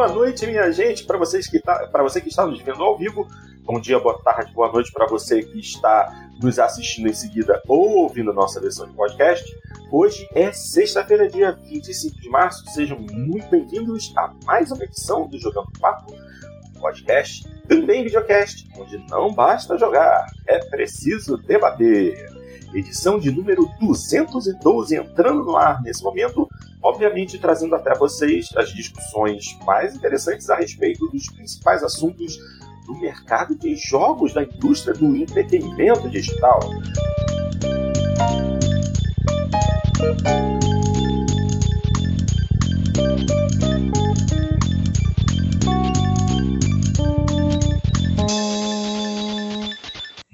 boa noite, minha gente, para vocês que tá, para você que está nos vendo ao vivo. Bom dia, boa tarde, boa noite para você que está nos assistindo em seguida ou ouvindo nossa versão de podcast. Hoje é sexta-feira, dia 25 de março. Sejam muito bem-vindos a mais uma edição do Jogando Papo, podcast, também videocast, onde não basta jogar, é preciso debater edição de número 212 entrando no ar nesse momento, obviamente trazendo até vocês as discussões mais interessantes a respeito dos principais assuntos do mercado de jogos da indústria do entretenimento digital.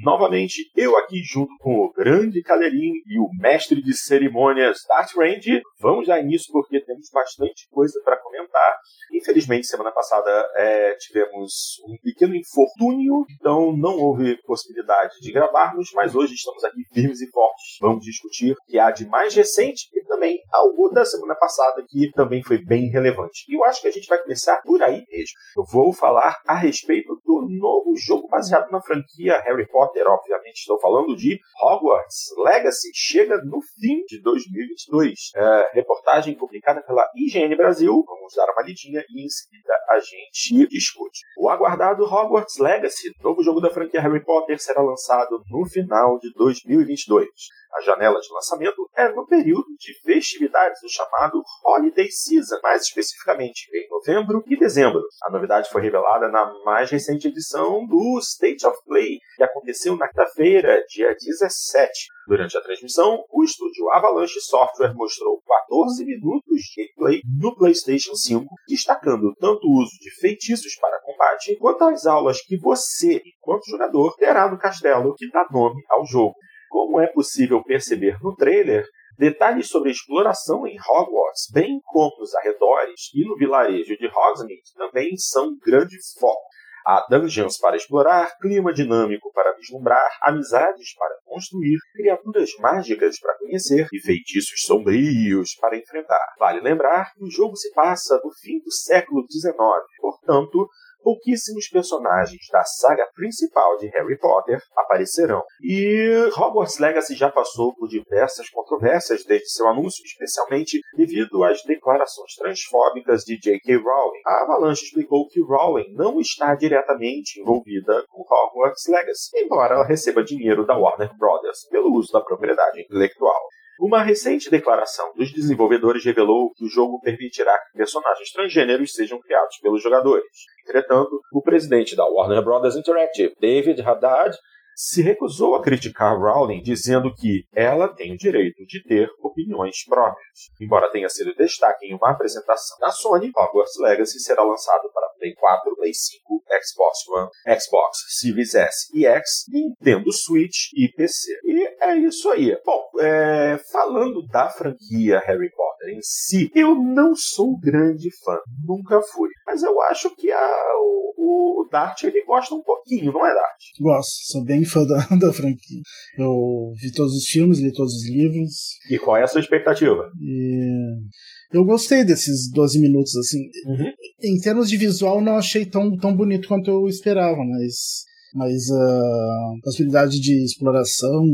Novamente, eu aqui junto com o grande Cadeirinho e o mestre de cerimônias Dart Range. Vamos dar início porque temos bastante coisa para comentar. Infelizmente, semana passada é, tivemos um pequeno infortúnio, então não houve possibilidade de gravarmos, mas hoje estamos aqui firmes e fortes. Vamos discutir o que há de mais recente e também algo da semana passada que também foi bem relevante. E eu acho que a gente vai começar por aí mesmo. Eu vou falar a respeito do novo jogo baseado na franquia Harry Potter Potter, obviamente estou falando de Hogwarts Legacy, chega no fim de 2022. É, reportagem publicada pela IGN Brasil, vamos dar uma lidinha e em seguida a gente discute. O aguardado Hogwarts Legacy, novo jogo da franquia Harry Potter, será lançado no final de 2022. A janela de lançamento é no período de festividades, o chamado Holiday Season, mais especificamente em novembro e dezembro. A novidade foi revelada na mais recente edição do State of Play, que aconteceu na quinta-feira, dia 17. Durante a transmissão, o estúdio Avalanche Software mostrou 14 minutos de gameplay no PlayStation 5, destacando tanto o uso de feitiços para combate, quanto as aulas que você, enquanto jogador, terá no castelo que dá nome ao jogo. Como é possível perceber no trailer, detalhes sobre a exploração em Hogwarts, bem como nos arredores e no vilarejo de Hogsmeade, também são grande foco. Há dungeons para explorar, clima dinâmico para vislumbrar, amizades para construir, criaturas mágicas para conhecer e feitiços sombrios para enfrentar. Vale lembrar que o jogo se passa no fim do século XIX, portanto, pouquíssimos personagens da saga principal de Harry Potter aparecerão. E Hogwarts Legacy já passou por diversas controvérsias desde seu anúncio, especialmente devido às declarações transfóbicas de J.K. Rowling. A Avalanche explicou que Rowling não está diretamente envolvida com Hogwarts Legacy, embora ela receba dinheiro da Warner Brothers pelo uso da propriedade intelectual. Uma recente declaração dos desenvolvedores revelou que o jogo permitirá que personagens transgêneros sejam criados pelos jogadores. Entretanto, o presidente da Warner Bros. Interactive, David Haddad, se recusou a criticar Rowling, dizendo que ela tem o direito de ter opiniões próprias. Embora tenha sido destaque em uma apresentação da Sony, Hogwarts Legacy será lançado para Play 4, Play 5, Xbox One, Xbox Series S e X, Nintendo Switch e PC. E é isso aí. Bom, é, falando da franquia Harry Potter em si, eu não sou grande fã, nunca fui. Mas eu acho que a, o, o Dart ele gosta um pouquinho, não é Dart? Gosto, sou bem fã da, da franquia. Eu vi todos os filmes, li todos os livros. E qual é a sua expectativa? E eu gostei desses 12 minutos, assim. Uhum. Em termos de visual, não achei tão, tão bonito quanto eu esperava, mas. Mas a possibilidade de exploração,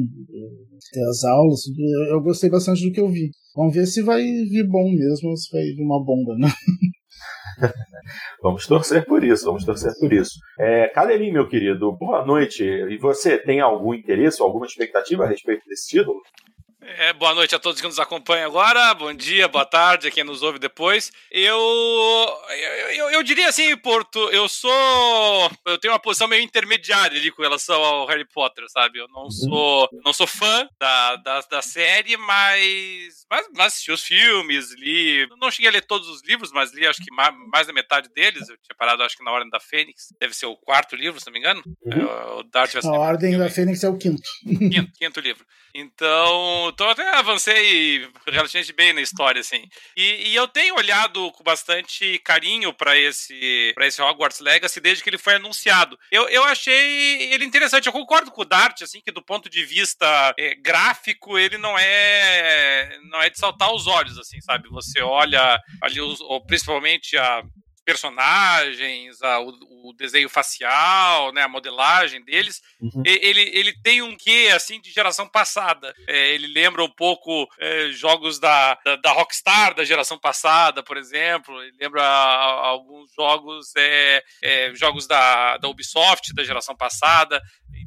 ter as aulas, eu gostei bastante do que eu vi. Vamos ver se vai vir bom mesmo ou se vai vir uma bomba, né? vamos torcer por isso, vamos torcer por isso. É, Cadelinho, meu querido, boa noite. E você tem algum interesse, alguma expectativa a respeito desse título? É, boa noite a todos que nos acompanham agora, bom dia, boa tarde a quem nos ouve depois. Eu, eu, eu, diria assim, Porto, eu sou. Eu tenho uma posição meio intermediária ali com relação ao Harry Potter, sabe? Eu não uhum. sou, não sou fã da, da, da série, mas, mas, mas assisti os filmes, li. Não cheguei a ler todos os livros, mas li acho que mais, mais da metade deles. Eu tinha parado, acho que na Ordem da Fênix. Deve ser o quarto livro, se não me engano. Uhum. É, o Darth a Ordem da Fênix é o quinto. Quinto, quinto livro. Então, então até avancei relativamente bem na história, assim. E, e eu tenho olhado com bastante carinho para esse, pra esse Hogwarts Legacy desde que ele foi anunciado. Eu, eu achei ele interessante. Eu concordo com o Dart, assim, que do ponto de vista é, gráfico, ele não é não é de saltar os olhos, assim, sabe? Você olha ali, os, principalmente a personagens, a, o, o, desenho facial, né, a modelagem deles, uhum. ele, ele tem um quê, assim, de geração passada. É, ele lembra um pouco é, jogos da, da, da, Rockstar da geração passada, por exemplo. Ele lembra alguns jogos, é, é, jogos da, da Ubisoft da geração passada.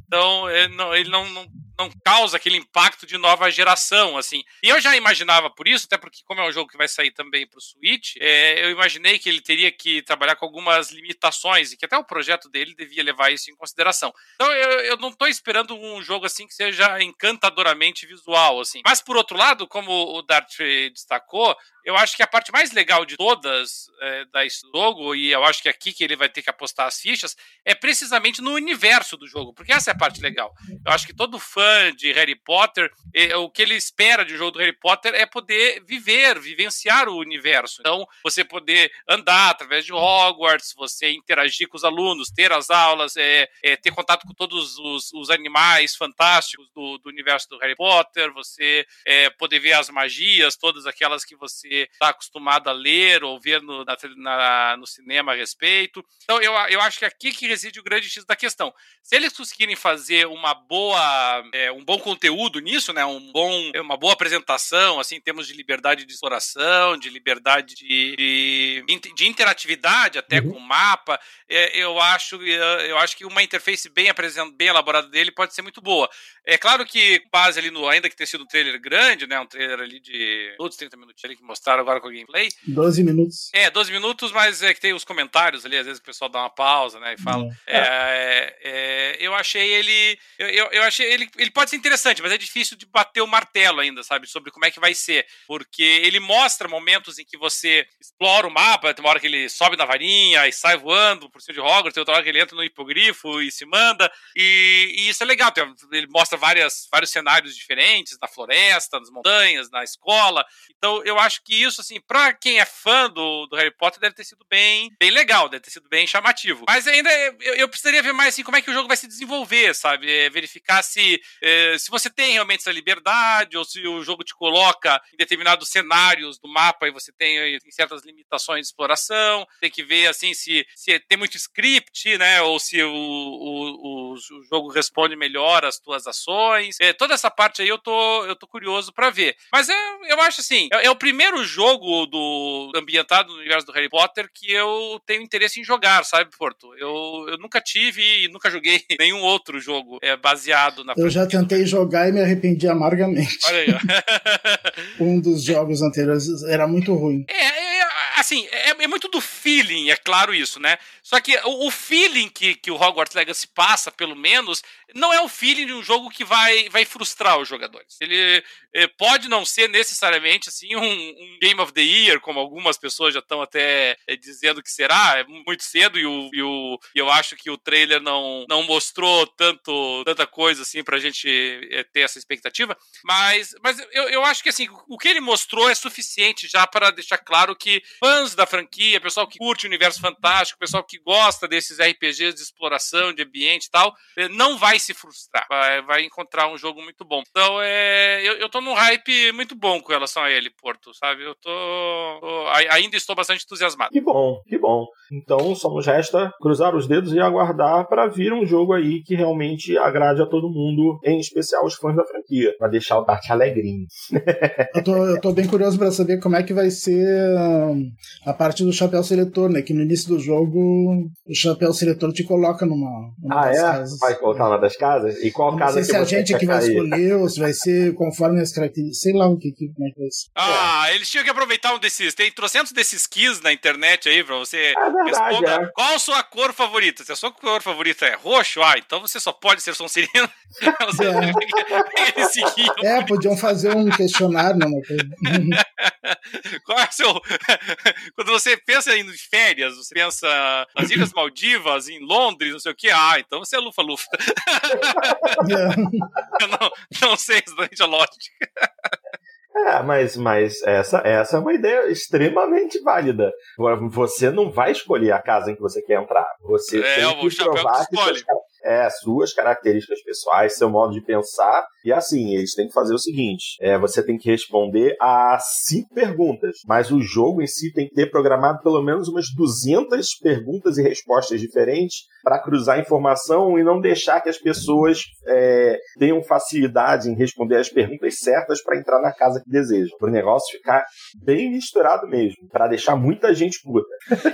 Então, ele não, ele não, não, não, causa aquele impacto de nova geração, assim. E eu já imaginava por isso, até porque como é um jogo que vai sair também para o Switch, é, eu imaginei que ele teria que trabalhar com algumas limitações e que até o projeto dele devia levar isso em consideração. Então, eu, eu não estou esperando um jogo assim que seja encantadoramente visual, assim. Mas por outro lado, como o Dart destacou, eu acho que a parte mais legal de todas é, da jogo, e eu acho que é aqui que ele vai ter que apostar as fichas, é precisamente no universo do jogo, porque essa é a parte legal. Eu acho que todo fã de Harry Potter, é, o que ele espera de um jogo do Harry Potter é poder viver, vivenciar o universo. Então, você poder andar através de Hogwarts, você interagir com os alunos, ter as aulas, é, é ter contato com todos os, os animais fantásticos do, do, universo do Harry Potter, você é, poder ver as magias, todas aquelas que você está acostumado a ler ou ver no, na, na, no cinema a respeito. Então, eu, eu acho que aqui que reside o grande X da questão. Se eles conseguirem fazer uma boa, é, um bom conteúdo nisso, né, um bom, uma boa apresentação, assim, em termos de liberdade de exploração, de liberdade de, de, de interatividade até uhum. com o mapa, é, eu acho eu acho que uma interface bem apresentada, bem elaborada dele pode ser muito boa. É claro que base ali no, ainda que tenha sido um trailer grande, né, um trailer ali de minutos, 30 minutos ali que mostra mostraram agora com o gameplay. 12 minutos. É, 12 minutos, mas é que tem os comentários ali, às vezes o pessoal dá uma pausa, né, e fala. É. É, é, eu achei ele. Eu, eu achei ele. Ele pode ser interessante, mas é difícil de bater o martelo ainda, sabe? Sobre como é que vai ser. Porque ele mostra momentos em que você explora o mapa, tem uma hora que ele sobe na varinha e sai voando por cima de Hogwarts, tem outra hora que ele entra no hipogrifo e se manda. E, e isso é legal. Ele mostra várias, vários cenários diferentes, na floresta, nas montanhas, na escola. Então eu acho que isso, assim, pra quem é fã do, do Harry Potter, deve ter sido bem, bem legal, deve ter sido bem chamativo. Mas ainda eu, eu precisaria ver mais, assim, como é que o jogo vai se desenvolver, sabe? É, verificar se, é, se você tem realmente essa liberdade ou se o jogo te coloca em determinados cenários do mapa e você tem, tem certas limitações de exploração. Tem que ver, assim, se, se tem muito script, né? Ou se o, o, o, o jogo responde melhor às tuas ações. É, toda essa parte aí eu tô, eu tô curioso para ver. Mas eu, eu acho assim, é, é o primeiro jogo do ambientado no universo do Harry Potter que eu tenho interesse em jogar, sabe, Porto? Eu, eu nunca tive e nunca joguei nenhum outro jogo é, baseado na. Eu já tentei jogar e me arrependi amargamente. Olha aí, ó. um dos jogos anteriores era muito ruim. É, é assim, é, é, muito do feeling, é claro isso, né? Só que o, o, feeling que, que o Hogwarts Legacy passa, pelo menos, não é o feeling de um jogo que vai, vai frustrar os jogadores. Ele é, pode não ser necessariamente assim um, um, Game of the Year, como algumas pessoas já estão até é, dizendo que será, é muito cedo e, o, e o, eu acho que o trailer não, não mostrou tanto, tanta coisa assim pra gente é, ter essa expectativa, mas, mas eu, eu acho que assim, o que ele mostrou é suficiente já para deixar claro que fãs da franquia, pessoal que curte o universo fantástico, pessoal que gosta desses RPGs de exploração, de ambiente e tal, não vai se frustrar. Vai, vai encontrar um jogo muito bom. Então, é, eu, eu tô num hype muito bom com relação a ele, Porto, sabe? Eu tô, tô ainda estou bastante entusiasmado. Que bom, que bom. Então, só nos resta cruzar os dedos e aguardar para vir um jogo aí que realmente agrade a todo mundo, em especial os fãs da franquia, para deixar o Dart alegrinho. eu, tô, eu tô bem curioso para saber como é que vai ser a parte do chapéu seletor, né? Que no início do jogo o chapéu seletor te coloca numa. numa ah, é? Casas. Vai colocar uma das casas? E qual não casa sei que se a gente que vai escolher se vai ser conforme as características. Sei lá o que, que é vai ser. Ah, é. eles tinham que aproveitar um desses. Tem trocentos desses keys na internet aí pra você é verdade, responda é. qual a sua cor favorita. Se a sua cor favorita é roxo, ah, então você só pode ser Sonserino. é. eles seguiam. É, podiam fazer um questionário, né? qual é o seu. Quando você pensa em férias, você pensa nas Ilhas Maldivas, em Londres, não sei o que, ah, então você é lufa-lufa. Eu não, não sei exatamente a lógica. É, mas, mas essa, essa é uma ideia extremamente válida. Você não vai escolher a casa em que você quer entrar. Você é, tem que provar que, que é, suas características pessoais, seu modo de pensar E assim, eles têm que fazer o seguinte: é, você tem que responder a cinco perguntas, mas o jogo em si tem que ter programado pelo menos umas 200 perguntas e respostas diferentes para cruzar informação e não deixar que as pessoas é, tenham facilidade em responder as perguntas certas para entrar na casa que desejam. Para o negócio ficar bem misturado mesmo, para deixar muita gente puta.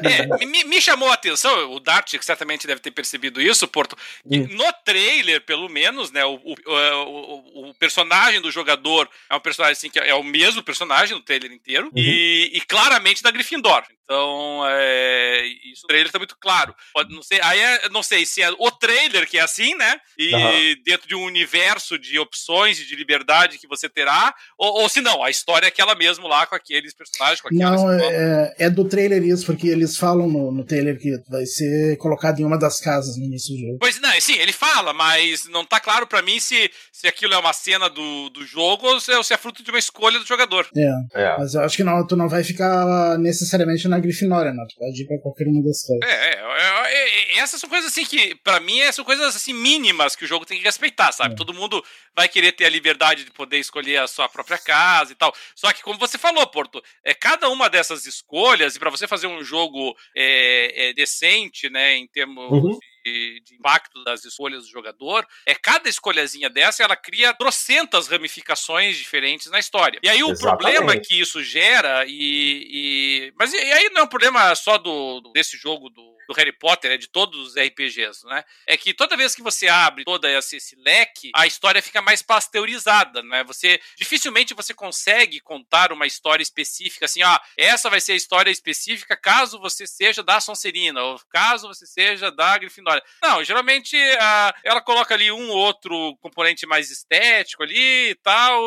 É, me, me, chamou a atenção, o Dart certamente deve ter percebido isso, Porto. No trailer, pelo menos, né, o, o, o, o, personagem do jogador é um personagem assim, que é o mesmo personagem no trailer inteiro uhum. e, e, claramente da Gryffindor. Então, é, isso no trailer está muito claro. Pode, não sei, aí é, não sei se é o trailer que é assim, né? E uhum. dentro de um universo de opções e de liberdade que você terá, ou, ou se não, a história é aquela mesmo lá com aqueles personagens, com Não, é, é, do trailer isso, porque eles falam no, no trailer que vai ser colocado em uma das casas no início do jogo. Pois não, sim, ele fala, mas não tá claro para mim se, se aquilo é uma cena do, do jogo ou se, ou se é fruto de uma escolha do jogador. É, é. Mas eu acho que não, tu não vai ficar necessariamente na Grifinória, não. Tu pode ir pra qualquer uma das casas. É, é, é, é essas são coisas assim que, para mim, são coisas assim mínimas que o jogo tem que respeitar, sabe? É. Todo mundo vai querer ter a liberdade de poder escolher a sua própria casa e tal. Só que, como você falou, Porto, é cada uma dessas escolhas, e para você fazer um jogo é, é, decente, né, em termos uhum de, de, impacto das escolhas do jogador, é cada escolhazinha dessa ela cria trocentas ramificações diferentes na história. E aí o Exatamente. problema que isso gera, e, e mas e, e, aí não é um problema só do, do desse jogo do do Harry Potter, é de todos os RPGs, né? É que toda vez que você abre todo esse, esse leque, a história fica mais pasteurizada, né? Você dificilmente você consegue contar uma história específica assim, ah, essa vai ser a história específica caso você seja da Sonserina ou caso você seja da Grifinória. Não, geralmente a, ela coloca ali um outro componente mais estético ali e tal,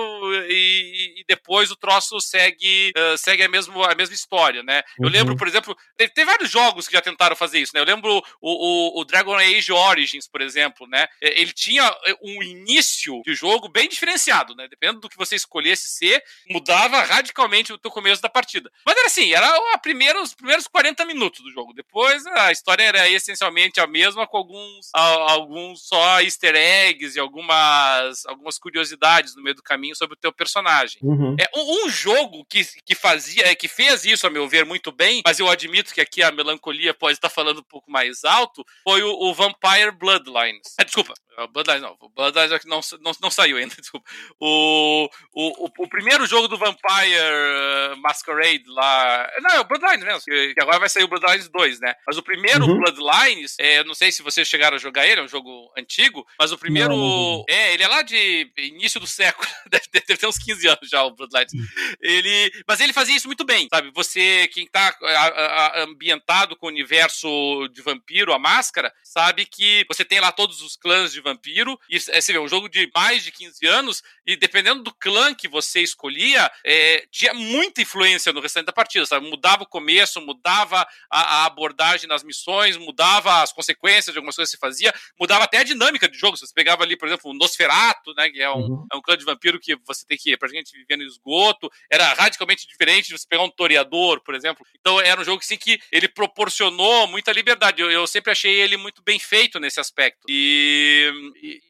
e, e depois o troço segue uh, segue a mesma a mesma história, né? Eu lembro, uhum. por exemplo, tem, tem vários jogos que já tentaram fazer fazer isso, né? Eu lembro o, o, o, Dragon Age Origins, por exemplo, né? É, ele tinha é, um início de jogo bem diferenciado, né? Dependendo do que você escolhesse ser, mudava radicalmente o teu começo da partida. Mas era assim, era a primeira, os primeiros 40 minutos do jogo. Depois a história era essencialmente a mesma, com alguns, alguns só easter eggs e algumas, algumas curiosidades no meio do caminho sobre o teu personagem. Uhum. É um, um, jogo que, que fazia, que fez isso, a meu ver, muito bem, mas eu admito que aqui a melancolia pode estar falando um pouco mais alto, foi o, o Vampire Bloodlines. Ah, desculpa, o Bloodlines não, Bloodlines é não, não, não saiu ainda, desculpa. O, o, o, o, primeiro jogo do Vampire Masquerade lá. Não, é o Bloodlines mesmo, que agora vai sair o Bloodlines 2, né? Mas o primeiro uhum. Bloodlines, é, não sei se vocês chegaram a jogar ele, é um jogo antigo, mas o primeiro. Não. É, ele é lá de início do século, deve, deve ter uns 15 anos já o Bloodlines. Ele, mas ele fazia isso muito bem, sabe? Você, quem tá ambientado com o universo de vampiro, a máscara, sabe que você tem lá todos os clãs de vampiro, e é, você vê, um jogo de mais de 15 anos, e dependendo do clã que você escolhia, é, tinha muita influência no restante da partida, sabe? Mudava o começo, mudava a, a, abordagem nas missões, mudava as consequências de algumas coisas que você fazia, mudava até a dinâmica do jogo. Você pegava ali, por exemplo, o Nosferato, né, que é um, uhum. é um clã de vampiro que você tem que, pra gente viver no esgoto, era radicalmente diferente de você pegar um toreador, por exemplo. Então era um jogo assim, que ele proporcionou muita liberdade. Eu, eu sempre achei ele muito bem feito nesse aspecto. E,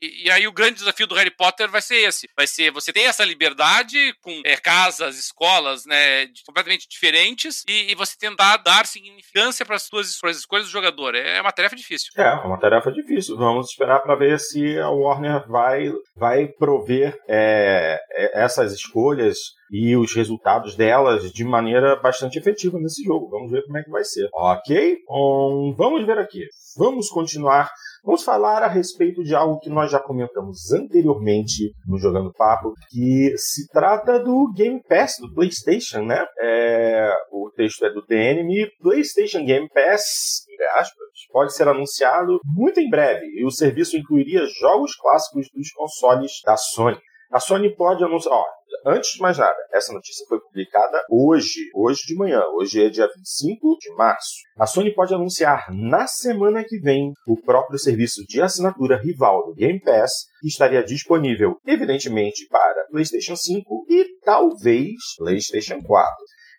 e, e, aí o grande desafio do Harry Potter vai ser esse. Vai ser você ter essa liberdade com é, casas, escolas, né, completamente diferentes e, e, você tentar dar significância para as suas escolhas, do jogador. É uma tarefa difícil. É, é uma tarefa difícil. Vamos esperar para ver se a Warner vai, vai prover é, é essas escolhas e os resultados delas de maneira bastante efetiva nesse jogo. Vamos ver como é que vai ser. Ok? Um, vamos ver aqui. Vamos continuar. Vamos falar a respeito de algo que nós já comentamos anteriormente no Jogando Papo, que se trata do Game Pass do PlayStation, né? É, o texto é do DNM. PlayStation Game Pass, aspas, pode ser anunciado muito em breve e o serviço incluiria jogos clássicos dos consoles da Sony. A Sony pode anunciar. Ó, antes de mais nada, essa notícia foi publicada hoje, hoje de manhã. Hoje é dia 25 de março. A Sony pode anunciar na semana que vem o próprio serviço de assinatura rival do Game Pass, que estaria disponível, evidentemente, para PlayStation 5 e talvez PlayStation 4.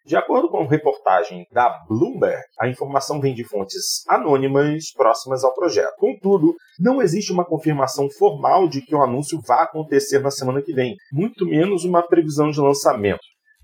De acordo com reportagem da Bloomberg, a informação vem de fontes anônimas próximas ao projeto. Contudo, não existe uma confirmação formal de que o anúncio vá acontecer na semana que vem, muito menos uma previsão de lançamento.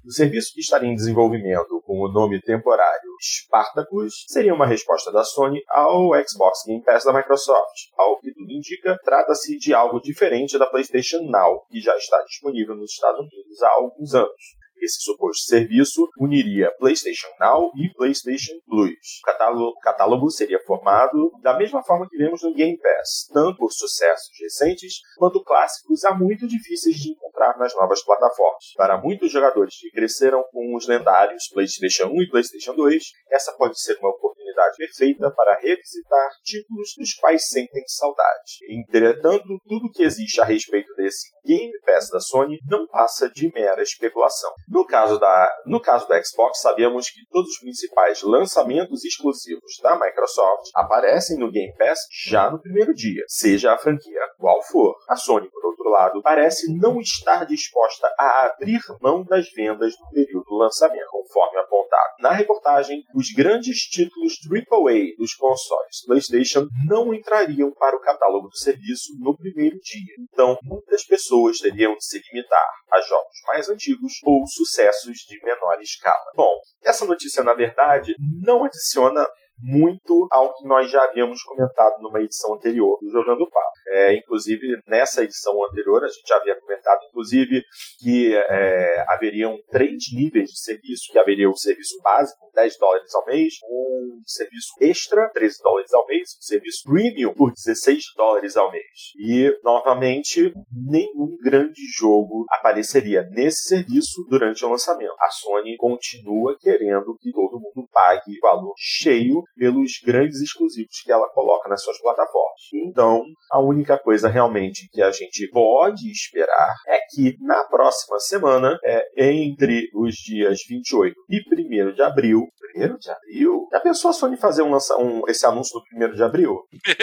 O serviço que estaria em desenvolvimento com o nome temporário Spartacus seria uma resposta da Sony ao Xbox Game Pass da Microsoft. Ao que tudo indica, trata-se de algo diferente da PlayStation Now, que já está disponível nos Estados Unidos há alguns anos. Esse suposto serviço uniria PlayStation Now e PlayStation Plus. O catálogo, catálogo, seria formado da mesma forma que vemos no Game Pass, tanto por sucessos recentes quanto clássicos há muito difíceis de encontrar nas novas plataformas. Para muitos jogadores que cresceram com os lendários PlayStation 1 e PlayStation 2, essa pode ser uma oportunidade perfeita para revisitar títulos dos quais sentem saudade. Entretanto, tudo que existe a respeito desse Game Pass da Sony não passa de mera especulação. No caso, da, no caso da Xbox, sabemos que todos os principais lançamentos exclusivos da Microsoft aparecem no Game Pass já no primeiro dia, seja a franquia qual for. A Sony, por outro lado, parece não estar disposta a abrir mão das vendas no período do lançamento, conforme apontado. Na reportagem, os grandes títulos AAA dos consoles PlayStation não entrariam para o catálogo do serviço no primeiro dia. Então, muitas pessoas teriam de se limitar a jogos mais antigos ou sucessos de menor escala. Bom, essa notícia, na verdade, não adiciona muito ao que nós já havíamos comentado numa edição anterior do Jogando Papo. É, inclusive, nessa edição anterior, a gente já havia comentado, inclusive, que é, haveriam três níveis de serviço, que haveria o serviço básico, 10 dólares ao mês, um serviço extra, 13 dólares ao mês, um serviço premium por 16 dólares ao mês. E, novamente, nenhum grande jogo apareceria nesse serviço durante o lançamento. A Sony continua querendo que todo mundo pague valor cheio pelos grandes exclusivos que ela coloca nas suas plataformas. Então, a única coisa realmente que a gente pode esperar é que na próxima semana, é, entre os dias 28 e 1 de abril, 1 de abril? Já pensou a Sony fazer um, um, esse anúncio no 1 de abril?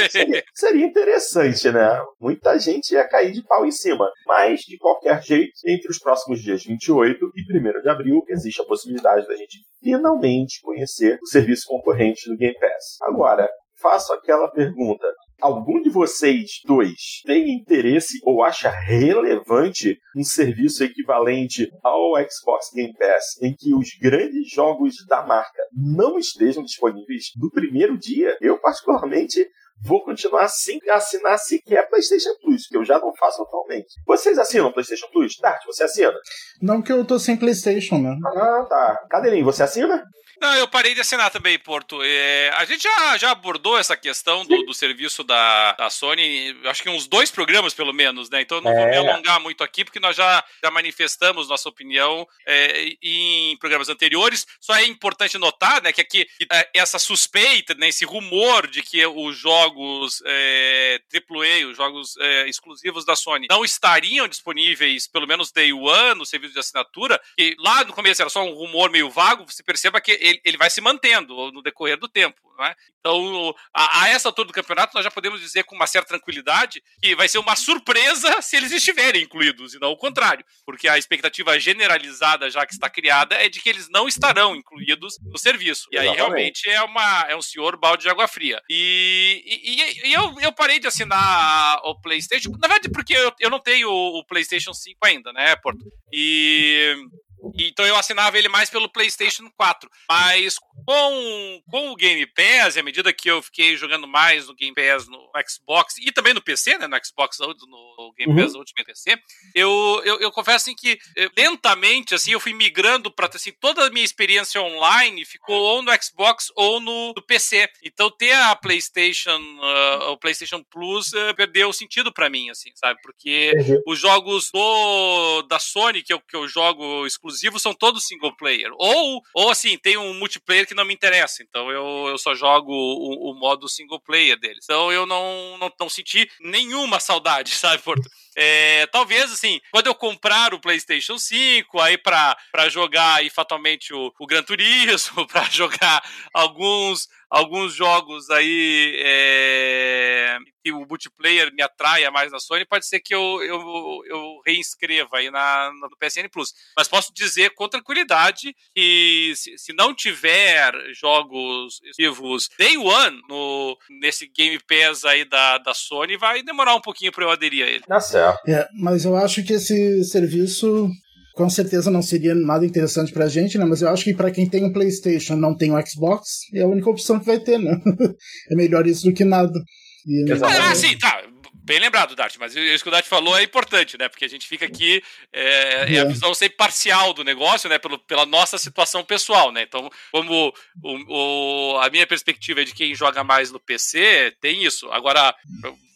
Seria, seria, interessante, né? Muita gente ia cair de pau em cima. Mas, de qualquer jeito, entre os próximos dias 28 e 1 de abril, existe a possibilidade da gente finalmente conhecer o serviço concorrente do Game Pass. Agora, faço aquela pergunta: algum de vocês dois tem interesse ou acha relevante um serviço equivalente ao Xbox Game Pass em que os grandes jogos da marca não estejam disponíveis no primeiro dia? Eu, particularmente, vou continuar sem assinar sequer PlayStation Plus, que eu já não faço atualmente. Vocês assinam PlayStation Plus? Tati, você assina? Não que eu tô sem PlayStation, né? Ah, tá. Cadeirinho, você assina? Não, eu parei de assinar também, Porto. É, a gente já, já abordou essa questão do, do serviço da, da Sony, acho que uns dois programas, pelo menos, né? Então eu não é. vou me é. alongar muito aqui, porque nós já, já manifestamos nossa opinião é, em programas anteriores. Só é importante notar, né, que aqui é, essa suspeita, né, esse rumor de que os jogos é, AAA, os jogos é, exclusivos da Sony, não estariam disponíveis, pelo menos day one, no serviço de assinatura, que lá no começo era só um rumor meio vago, você perceba que ele, ele vai se mantendo no decorrer do tempo. É? Então, a, a, essa altura do campeonato, nós já podemos dizer com uma certa tranquilidade que vai ser uma surpresa se eles estiverem incluídos, e não o contrário, porque a expectativa generalizada já que está criada é de que eles não estarão incluídos no serviço. E aí realmente é, uma, é um senhor balde de água fria. E, e, e eu, eu parei de assinar o PlayStation, na verdade, porque eu, eu não tenho o PlayStation 5 ainda, né, Porto? E então eu assinava ele mais pelo PlayStation 4. Mas com, com o Game Pass, à medida que eu fiquei jogando mais no Game Pass no Xbox e também no PC, né? No Xbox, no Game Pass uhum. Ultimate PC, eu, eu, eu confesso assim, que eh, lentamente assim, eu fui migrando para assim, toda a minha experiência online ficou ou no Xbox ou no, no PC. Então ter a PlayStation, uh, o PlayStation Plus uh, perdeu sentido para mim, assim, sabe? Porque uhum. os jogos do, da Sony que eu, que eu jogo exclusivos são todos single player. Ou, ou assim, tem um multiplayer que não me interessa. Então eu, eu só jogo o, o modo single player deles. Então eu não, não, não senti nenhuma saudade, sabe, Porto? É, talvez, assim, quando eu comprar o PlayStation 5, aí para jogar aí fatalmente o, o Gran Turismo, para jogar alguns alguns jogos aí é, que o multiplayer me atraia mais na Sony, pode ser que eu, eu, eu reinscreva aí na, no PSN Plus. Mas posso dizer com tranquilidade que se, se não tiver jogos exclusivos Day One no, nesse Game Pass aí da, da Sony, vai demorar um pouquinho para eu aderir a ele. Tá certo. É, mas eu acho que esse serviço com certeza não seria nada interessante pra gente, né? Mas eu acho que para quem tem um PlayStation não tem um Xbox, é a única opção que vai ter, né? é melhor isso do que nada. E, ah, sim, tá. Bem lembrado, Dart, mas isso que o Dart falou é importante, né? Porque a gente fica aqui, é, é a é. visão sempre parcial do negócio, né? Pelo, pela nossa situação pessoal, né? Então, como o, o, a minha perspectiva é de quem joga mais no PC, tem isso. Agora,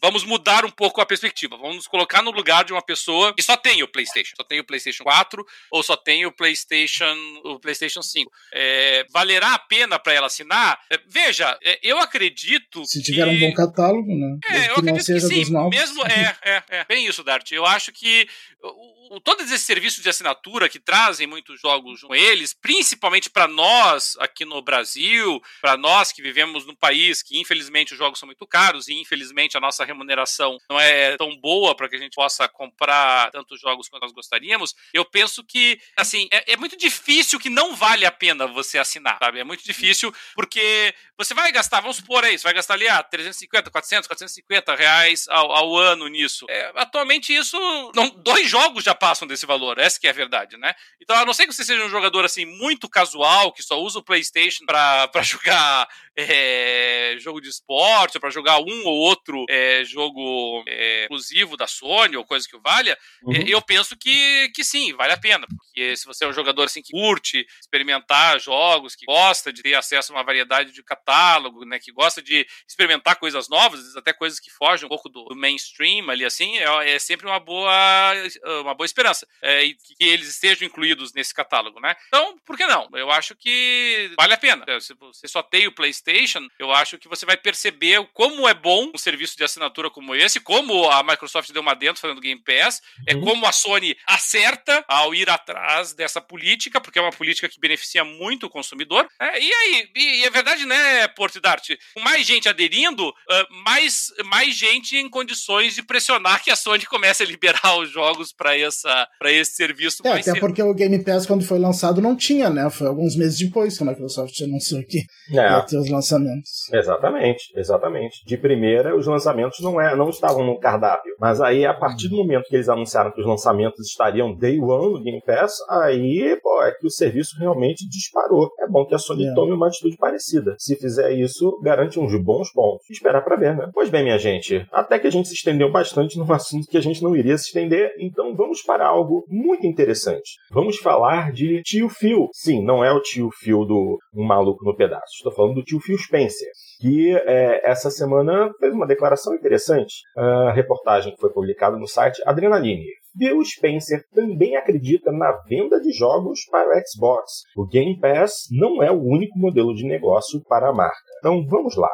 vamos mudar um pouco a perspectiva. Vamos nos colocar no lugar de uma pessoa que só tem o PlayStation, só tem o PlayStation 4 ou só tem o PlayStation, o PlayStation 5. É, valerá a pena para ela assinar? É, veja, é, eu acredito. Se tiver que... um bom catálogo, né? É, eu acredito que sim. Mesmo é, é, é, bem isso, Dart. Eu acho que o, todos esses serviços de assinatura que trazem muitos jogos com eles, principalmente para nós aqui no Brasil, para nós que vivemos num país que infelizmente os jogos são muito caros e infelizmente a nossa remuneração não é tão boa para que a gente possa comprar tantos jogos quanto nós gostaríamos, eu penso que assim é, é, muito difícil que não vale a pena você assinar, sabe? É muito difícil porque você vai gastar, vamos supor aí, você vai gastar ali ah, 350, 400, 450 reais ao, ao ano nisso. É, atualmente isso, não, dois jogos já passam desse valor, essa que é a verdade, né? Então, a não ser que você seja um jogador assim muito casual, que só usa o PlayStation para jogar é, jogo de esporte, para jogar um ou outro é, jogo é, exclusivo da Sony ou coisa que valha, uhum. eu penso que, que sim, vale a pena. Porque se você é um jogador assim que curte experimentar jogos, que gosta de ter acesso a uma variedade de catálogo, né, que gosta de experimentar coisas novas, até coisas que fogem um pouco do, do mainstream ali assim, é, é, sempre uma boa uma boa esperança é, que eles estejam incluídos nesse catálogo, né? Então, por que não? Eu acho que vale a pena. Se você só tem o PlayStation eu acho que você vai perceber como é bom um serviço de assinatura como esse, como a Microsoft deu uma dentro fazendo Game Pass, é uhum. é como a Sony acerta ao ir atrás dessa política, porque é uma política que beneficia muito o consumidor. É, e aí, e, e é verdade, né, Porto Dart? Com mais gente aderindo, uh, mais, mais gente em condições de pressionar que a Sony comece a liberar os jogos para esse serviço. É, até cedo. porque o Game Pass, quando foi lançado, não tinha, né? Foi alguns meses depois que a Microsoft anunciou que é. ia ter os lançamentos. Exatamente, exatamente. De primeira, os lançamentos não, é, não estavam no cardápio. Mas aí, a partir do momento que eles anunciaram que os lançamentos estariam day one no Game Pass, aí, pô, é que o serviço realmente disparou. É bom que a Sony é. tome uma atitude parecida. Se fizer isso, garante uns bons pontos. Esperar para ver, né? Pois bem, minha gente, até que a gente se estendeu bastante num assunto que a gente não iria se estender, então vamos para algo muito interessante. Vamos falar de tio Phil. Sim, não é o tio Phil do Um Maluco no Pedaço. Estou falando do tio Phil Spencer, que é, essa semana fez uma declaração interessante. A reportagem que foi publicada no site Adrenaline. Phil Spencer também acredita na venda de jogos para o Xbox. O Game Pass não é o único modelo de negócio para a marca. Então vamos lá.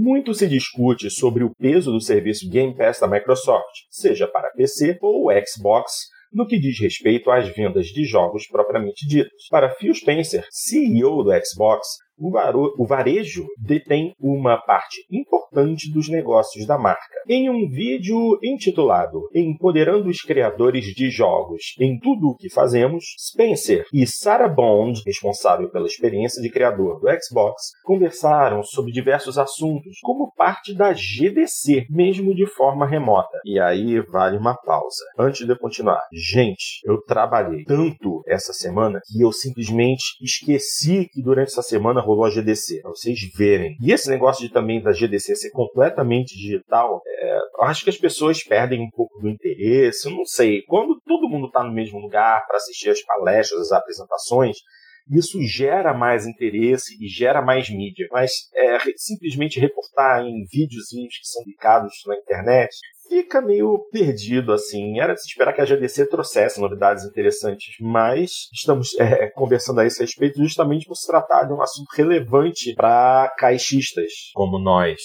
Muito se discute sobre o peso do serviço Game Pass da Microsoft, seja para PC ou Xbox, no que diz respeito às vendas de jogos propriamente ditos. Para Phil Spencer, CEO do Xbox, o, varo, o varejo detém uma parte importante dos negócios da marca. Em um vídeo intitulado Empoderando os Criadores de Jogos em Tudo o que Fazemos, Spencer e Sarah Bond, responsável pela experiência de criador do Xbox, conversaram sobre diversos assuntos, como parte da GDC, mesmo de forma remota. E aí vale uma pausa. Antes de eu continuar, gente, eu trabalhei tanto essa semana que eu simplesmente esqueci que durante essa semana rolou a GDC, para vocês verem. E esse negócio de também da GDC ser completamente digital, é, acho que as pessoas perdem um pouco do interesse, eu não sei. Quando todo mundo está no mesmo lugar para assistir as palestras, as apresentações, isso gera mais interesse e gera mais mídia. Mas é, simplesmente reportar em videozinhos que são publicados na internet fica meio perdido, assim. Era de se esperar que a GDC trouxesse novidades interessantes, mas estamos é, conversando a esse respeito justamente por se tratar de um assunto relevante para caixistas como nós.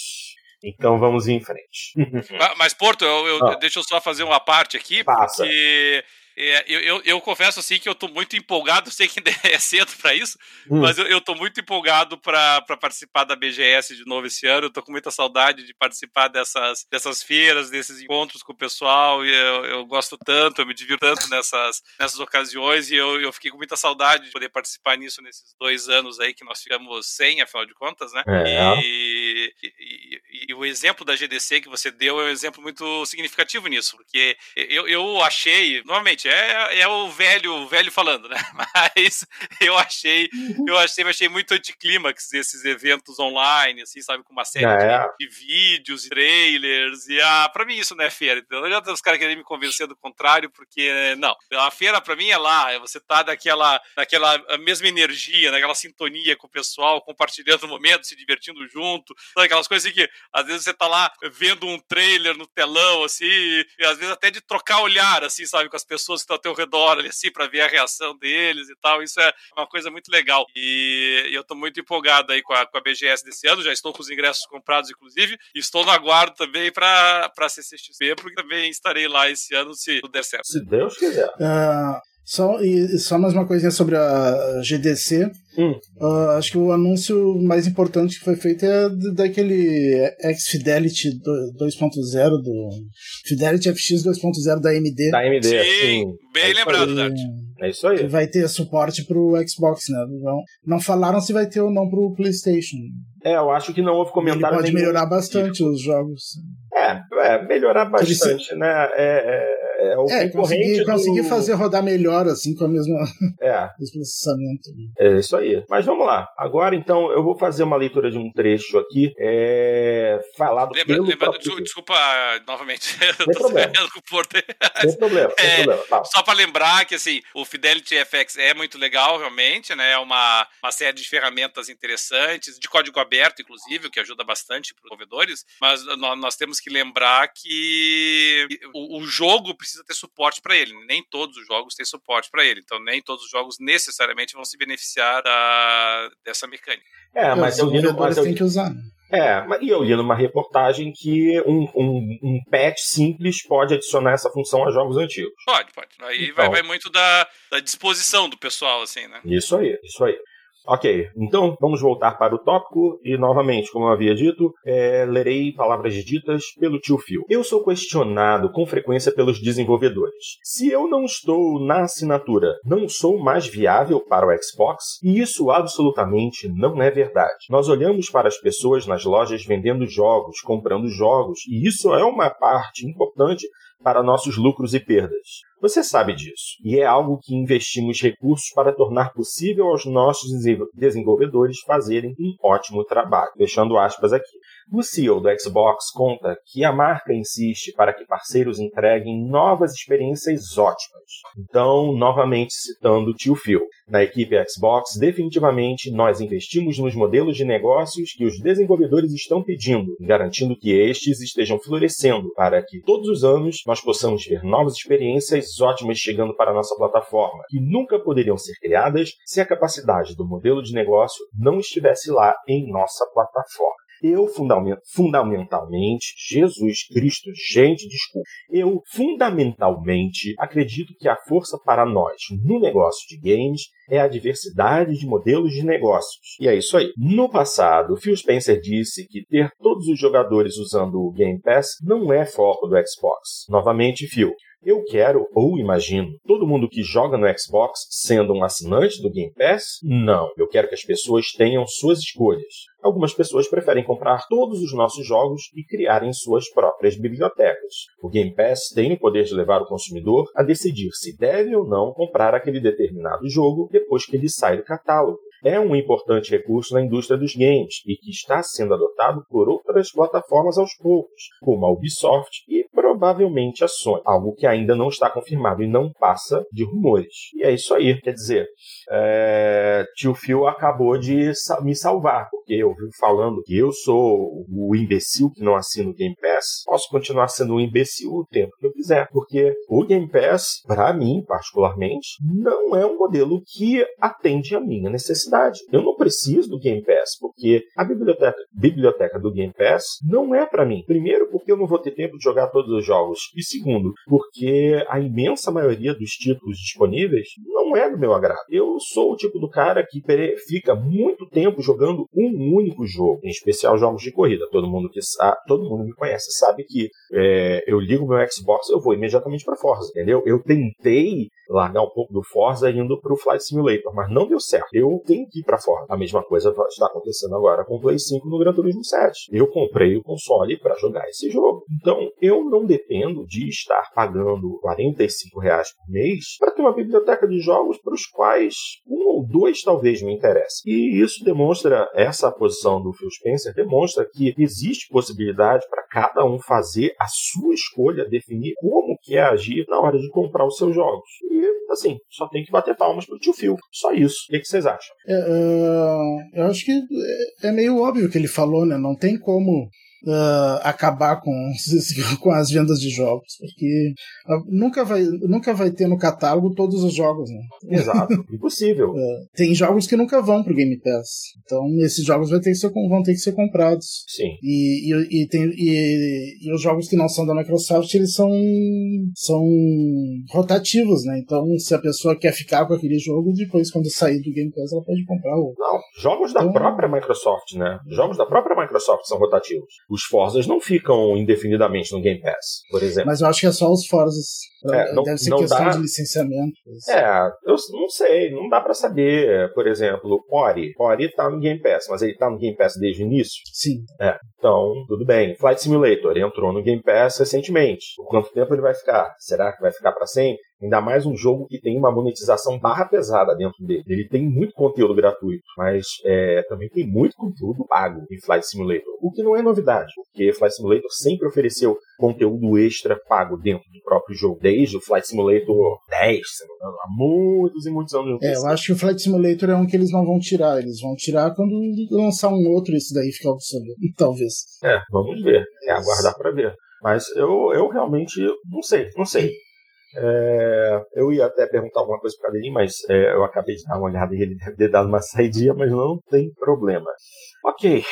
Então vamos em frente. mas, mas, Porto, eu, eu, ah. deixa eu só fazer uma parte aqui, Passa. porque é, eu, eu, eu, confesso assim que eu tô muito empolgado, sei que é cedo para isso, hum. mas eu, tô muito empolgado para participar da BGS de novo esse ano. Eu tô com muita saudade de participar dessas, dessas feiras, desses encontros com o pessoal. Eu, eu gosto tanto, eu me divirto tanto nessas, nessas ocasiões e eu, eu fiquei com muita saudade de poder participar nisso nesses dois anos aí que nós ficamos sem, afinal de contas, né? É. E, e, e, o exemplo da GDC que você deu é um exemplo muito significativo nisso, porque eu, eu achei, normalmente, é, é o velho, o velho falando, né? Mas eu achei, uhum. eu achei, eu achei muito anticlímax esses eventos online, assim, sabe, com uma série é. de, de, vídeos e trailers. E ah, pra mim isso não é feira. Então, não adianta os caras querem me convencer do contrário, porque não. A feira pra mim é lá, é você tá daquela, naquela mesma energia, naquela sintonia com o pessoal, compartilhando o momento, se divertindo junto, sabe, aquelas coisas assim que às vezes você tá lá vendo um trailer no telão, assim, e às vezes até de trocar olhar, assim, sabe, com as pessoas que estão ao teu redor ali, assim, para ver a reação deles e tal. Isso é uma coisa muito legal. E, e eu estou muito empolgado aí com a, com a BGS desse ano, já estou com os ingressos comprados, inclusive, e estou no aguardo também para a CCXP, porque também estarei lá esse ano, se tudo der certo. Se Deus quiser. Uh, só, e só mais uma coisinha sobre a GDC. Hum. Uh, acho que o anúncio mais importante que foi feito é daquele X-Fidelity 2.0 do. Fidelity FX 2.0 da AMD. Da AMD, sim. sim. Bem é lembrado, Dart. É isso aí. Que vai ter suporte pro Xbox, né? Não, não falaram se vai ter ou não pro PlayStation. É, eu acho que não houve comentário. Ele pode melhorar bastante tipo. os jogos. É, é melhorar bastante, né? É, é é o é, conseguir, do... conseguir fazer rodar melhor, assim, com a mesma é. processamento. É isso aí. Mas vamos lá. Agora, então, eu vou fazer uma leitura de um trecho aqui, é... falado lembra, pelo lembra, próprio... Desculpa, novamente. Sem problema. Com o Porto. Sem problema, sem é, problema. Tá. Só para lembrar que, assim, o Fidelity FX é muito legal, realmente, né? É uma, uma série de ferramentas interessantes, de código aberto, inclusive, o que ajuda bastante para os desenvolvedores, mas nós, nós, temos que lembrar que o, o jogo precisa precisa ter suporte para ele. Nem todos os jogos têm suporte para ele. Então, nem todos os jogos necessariamente vão se beneficiar da, dessa mecânica. É, mas eu li mas eu, que usar. Né? É, e eu li numa reportagem que um, um, um patch simples pode adicionar essa função a jogos antigos. Pode, pode. Aí então, vai, vai muito da, da disposição do pessoal, assim, né? Isso aí, isso aí. Ok, então vamos voltar para o tópico e, novamente, como eu havia dito, é, lerei palavras ditas pelo tio Phil. Eu sou questionado com frequência pelos desenvolvedores. Se eu não estou na assinatura, não sou mais viável para o Xbox? E isso absolutamente não é verdade. Nós olhamos para as pessoas nas lojas vendendo jogos, comprando jogos, e isso é uma parte importante para nossos lucros e perdas. Você sabe disso, e é algo que investimos recursos para tornar possível aos nossos desenvolvedores fazerem um ótimo trabalho. Fechando aspas aqui. O CEO do Xbox conta que a marca insiste para que parceiros entreguem novas experiências ótimas. Então, novamente citando o tio Phil. Na equipe Xbox, definitivamente nós investimos nos modelos de negócios que os desenvolvedores estão pedindo, garantindo que estes estejam florescendo para que todos os anos nós possamos ver novas experiências ótimas chegando para a nossa plataforma, que nunca poderiam ser criadas se a capacidade do modelo de negócio não estivesse lá em nossa plataforma. Eu, fundamentalmente, Jesus Cristo, gente, desculpa. Eu, fundamentalmente, acredito que a força para nós no negócio de games é a diversidade de modelos de negócios. E é isso aí. No passado, Phil Spencer disse que ter todos os jogadores usando o Game Pass não é foco do Xbox. Novamente, Phil. Eu quero, ou imagino, todo mundo que joga no Xbox sendo um assinante do Game Pass? Não. Eu quero que as pessoas tenham suas escolhas. Algumas pessoas preferem comprar todos os nossos jogos e criarem suas próprias bibliotecas. O Game Pass tem o poder de levar o consumidor a decidir se deve ou não comprar aquele determinado jogo depois que ele sai do catálogo é um importante recurso na indústria dos games e que está sendo adotado por outras plataformas aos poucos, como a Ubisoft e provavelmente a Sony, algo que ainda não está confirmado e não passa de rumores. E é isso aí, quer dizer, é, tio Phil acabou de me salvar, porque eu vi falando que eu sou o imbecil que não assina o Game Pass, posso continuar sendo um imbecil o tempo que eu quiser, porque o Game Pass, para mim particularmente, não é um modelo que atende a minha necessidade necessidade. Eu não preciso do Game Pass, porque a biblioteca, biblioteca do Game Pass não é para mim. Primeiro, porque eu não vou ter tempo de jogar todos os jogos. E segundo, porque a imensa maioria dos títulos disponíveis não é do meu agrado. Eu sou o tipo do cara que fica muito tempo jogando um único jogo, em especial jogos de corrida. Todo mundo que sabe, todo mundo me conhece sabe que é, eu ligo meu Xbox, eu vou imediatamente para Forza, entendeu? Eu tentei largar um pouco do Forza indo para o Flight Simulator, mas não deu certo. Eu tenho que ir para Forza. A mesma coisa está acontecendo agora com o Play 5 no Gran Turismo 7. Eu comprei o console para jogar esse jogo. Então, eu não dependo de estar pagando 45 reais por mês para ter uma biblioteca de jogos para os quais um ou dois talvez me interesse. E isso demonstra, essa posição do Phil Spencer demonstra que existe possibilidade para cada um fazer a sua escolha, definir como quer agir na hora de comprar os seus jogos. E, assim, só tem que bater palmas pro tio Phil. Só isso. O que, vocês acham? É, uh, eu acho que é meio óbvio que ele falou, né? Não tem como uh, acabar com, com as vendas de jogos, porque uh, nunca, vai, nunca vai ter no catálogo todos os jogos, né? Exato, impossível. Uh, tem jogos que nunca vão pro Game Pass, então esses jogos vão ter que ser, vão ter que ser comprados. Sim. E, e, e, tem, e, e os jogos que não são da Microsoft, eles são, são rotativos, né? Então, se a pessoa quer ficar com aquele jogo, depois, quando sair do Game Pass, ela pode comprar o. Não, jogos da então, própria Microsoft, né? Jogos da própria Microsoft são rotativos os Forzas não ficam indefinidamente no Game Pass, por exemplo. Mas eu acho que é só os Forzas. É, não, Deve ser questão dá... de licenciamento. É, eu não sei, não dá para saber. Por exemplo, Ori. Ori tá no Game Pass, mas ele tá no Game Pass desde o início? Sim. É, então, tudo bem. Flight Simulator entrou no Game Pass recentemente. Por quanto tempo ele vai ficar? Será que vai ficar para sempre? Ainda mais um jogo que tem uma monetização barra pesada dentro dele. Ele tem muito conteúdo gratuito, mas é, também tem muito conteúdo pago em Flight Simulator. O que não é novidade, porque Flight Simulator sempre ofereceu conteúdo extra pago dentro do próprio jogo, desde o Flight Simulator 10, há muitos e muitos anos. É, eu acho que o Flight Simulator é um que eles não vão tirar. Eles vão tirar quando lançar um outro, esse daí ficar obsoleto. Talvez. É, vamos ver. É aguardar para ver. Mas eu, eu realmente não sei, não sei. É, eu ia até perguntar alguma coisa para ele, mas é, eu acabei de dar uma olhada e ele deve ter dado uma saidinha, mas não tem problema. Ok.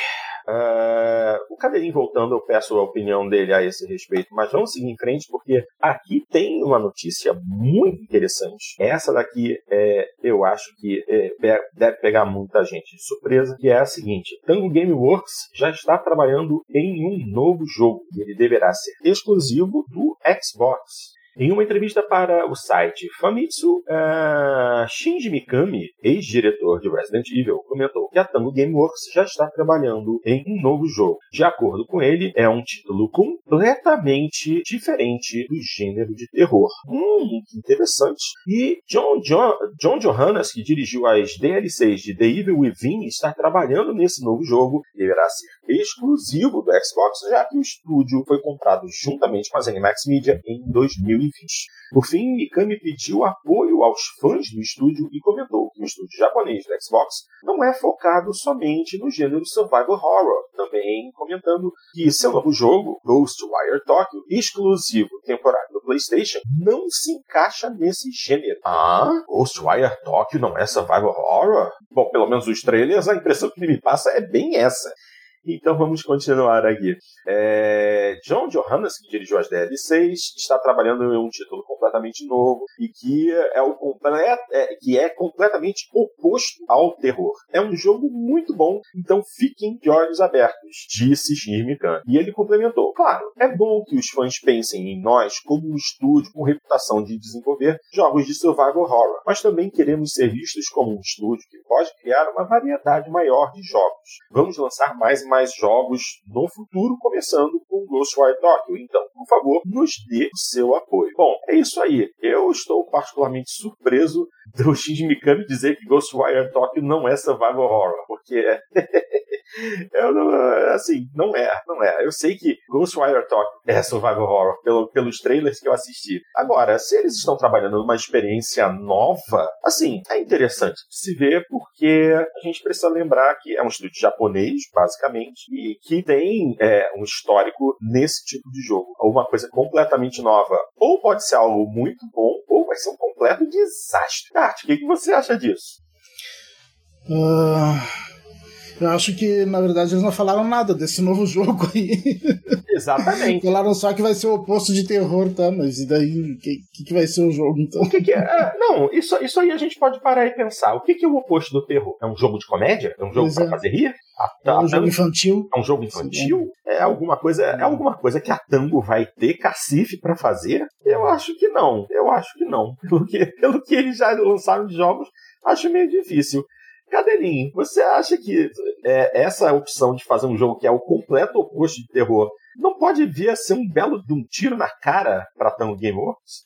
Uh, o Cadeirinho voltando, eu peço a opinião dele a esse respeito, mas vamos seguir em frente porque aqui tem uma notícia muito interessante. Essa daqui é, eu acho que é, deve pegar muita gente de surpresa, que é a seguinte: Tango Gameworks já está trabalhando em um novo jogo e ele deverá ser exclusivo do Xbox. Em uma entrevista para o site Famitsu, uh, Shinji Mikami, ex-diretor de Resident Evil, comentou que a Tango Gameworks já está trabalhando em um novo jogo. De acordo com ele, é um título completamente diferente do gênero de terror. Hum, que interessante. E John, John, John Johannes, que dirigiu as DLCs de The Evil Within, está trabalhando nesse novo jogo. Deverá ser exclusivo do Xbox, já que o estúdio foi comprado juntamente com a ZeniMax Media em 2020. Por fim, Mikami pediu apoio aos fãs do estúdio e comentou que o estúdio japonês do Xbox não é focado somente no gênero survival horror, também comentando que seu novo jogo, Ghostwire Tokyo, exclusivo temporário do PlayStation, não se encaixa nesse gênero. Ah, Ghostwire Tokyo não é survival horror? Bom, pelo menos os trailers, a impressão que me passa é bem essa. Então vamos continuar aqui. É, John Johannes, que dirigiu as DLCs, está trabalhando em um título completamente novo e que é, o é, que é completamente oposto ao terror. É um jogo muito bom, então fiquem de olhos abertos, disse Shinji Mikami. E ele complementou: Claro, é bom que os fãs pensem em nós como um estúdio com reputação de desenvolver jogos de survival horror, mas também queremos ser vistos como um estúdio que pode criar uma variedade maior de jogos. Vamos lançar mais mais jogos no futuro, começando com Ghostwire Tokyo. Então, por favor, nos dê o seu apoio. Bom, é isso aí. Eu estou particularmente surpreso do Shinji Mikami dizer que Ghostwire Tokyo não é survival horror, porque eu não, assim, não é, não é. Eu sei que Ghostwire Tokyo é survival horror pelo, pelos trailers que eu assisti. Agora, se eles estão trabalhando numa experiência nova, assim, é interessante se ver porque a gente precisa lembrar que é um estúdio japonês, basicamente, e que tem é, um histórico nesse tipo de jogo. Uma coisa completamente nova. Ou pode ser algo muito bom, ou vai ser um completo desastre. Tati, o que, que você acha disso? Uh, eu acho que, na verdade, eles não falaram nada desse novo jogo aí. Exatamente. falaram só que vai ser o oposto de terror, tá? Mas e daí, o que, que vai ser o jogo, então? O que, que é? é? Não, isso, isso aí a gente pode parar e pensar. O que, que é o oposto do terror? É um jogo de comédia? É um jogo pois pra é. fazer rir? A, é um jogo infantil. É um jogo infantil? É alguma coisa, é alguma coisa que a Tango vai ter cacife para fazer? Eu acho que não. Eu acho que não. Pelo que, pelo que eles já lançaram de jogos, acho meio difícil. Cadelinho, você acha que é, essa opção de fazer um jogo que é o completo oposto de terror não pode vir a ser um belo de um tiro na cara para Tango Gameworks?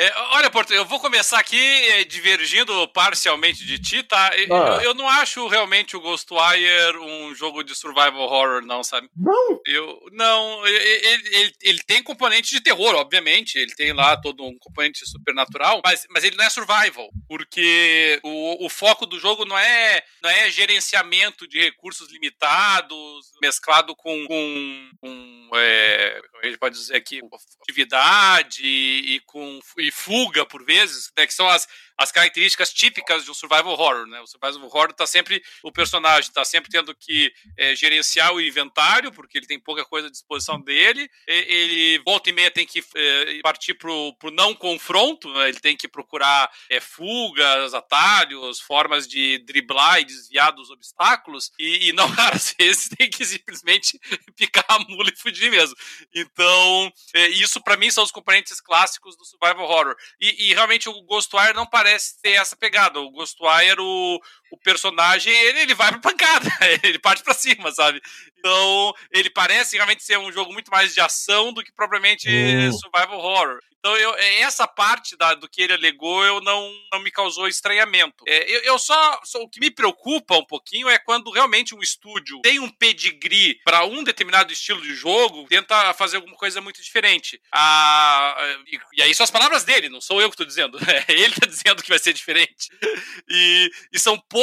É, olha, Porto, eu vou começar aqui é, divergindo parcialmente de ti, tá? Eu, ah. eu, eu, não acho realmente o Ghostwire um jogo de survival horror, não, sabe? Não? Eu, não, ele, ele, ele tem componente de terror, obviamente. Ele tem lá todo um componente supernatural, mas, mas ele não é survival, porque o, o foco do jogo não é, não é gerenciamento de recursos limitados, mesclado com, com, com é, como a gente pode dizer aqui, atividade e, e com e fuga, por vezes, né, que são as, as características típicas de um survival horror, né? O survival horror tá sempre o personagem tá sempre tendo que é, gerenciar o inventário porque ele tem pouca coisa à disposição dele. ele volta e meia tem que é, partir pro, pro não confronto, né? ele tem que procurar é, fugas, atalhos, formas de driblar e desviar dos obstáculos e, e não raras vezes tem que simplesmente picar a mula e fugir mesmo. Então é, isso para mim são os componentes clássicos do survival horror e, e realmente o Ghostwire não parece parece ter essa pegada. O Ghostwire, o, o personagem, ele, ele vai pra pancada, ele parte pra cima, sabe? Então, ele parece realmente ser um jogo muito mais de ação do que propriamente hum. survival horror. Então, eu, é, essa parte da, do que ele alegou eu não, não me causou estranhamento. É, eu, eu só, só, O que me preocupa um pouquinho é quando realmente um estúdio tem um pedigree para um determinado estilo de jogo, tenta fazer alguma coisa muito diferente. Ah, e, e, aí são as palavras dele, não sou eu que estou dizendo. É ele que tá dizendo que vai ser diferente. E, e são poucos,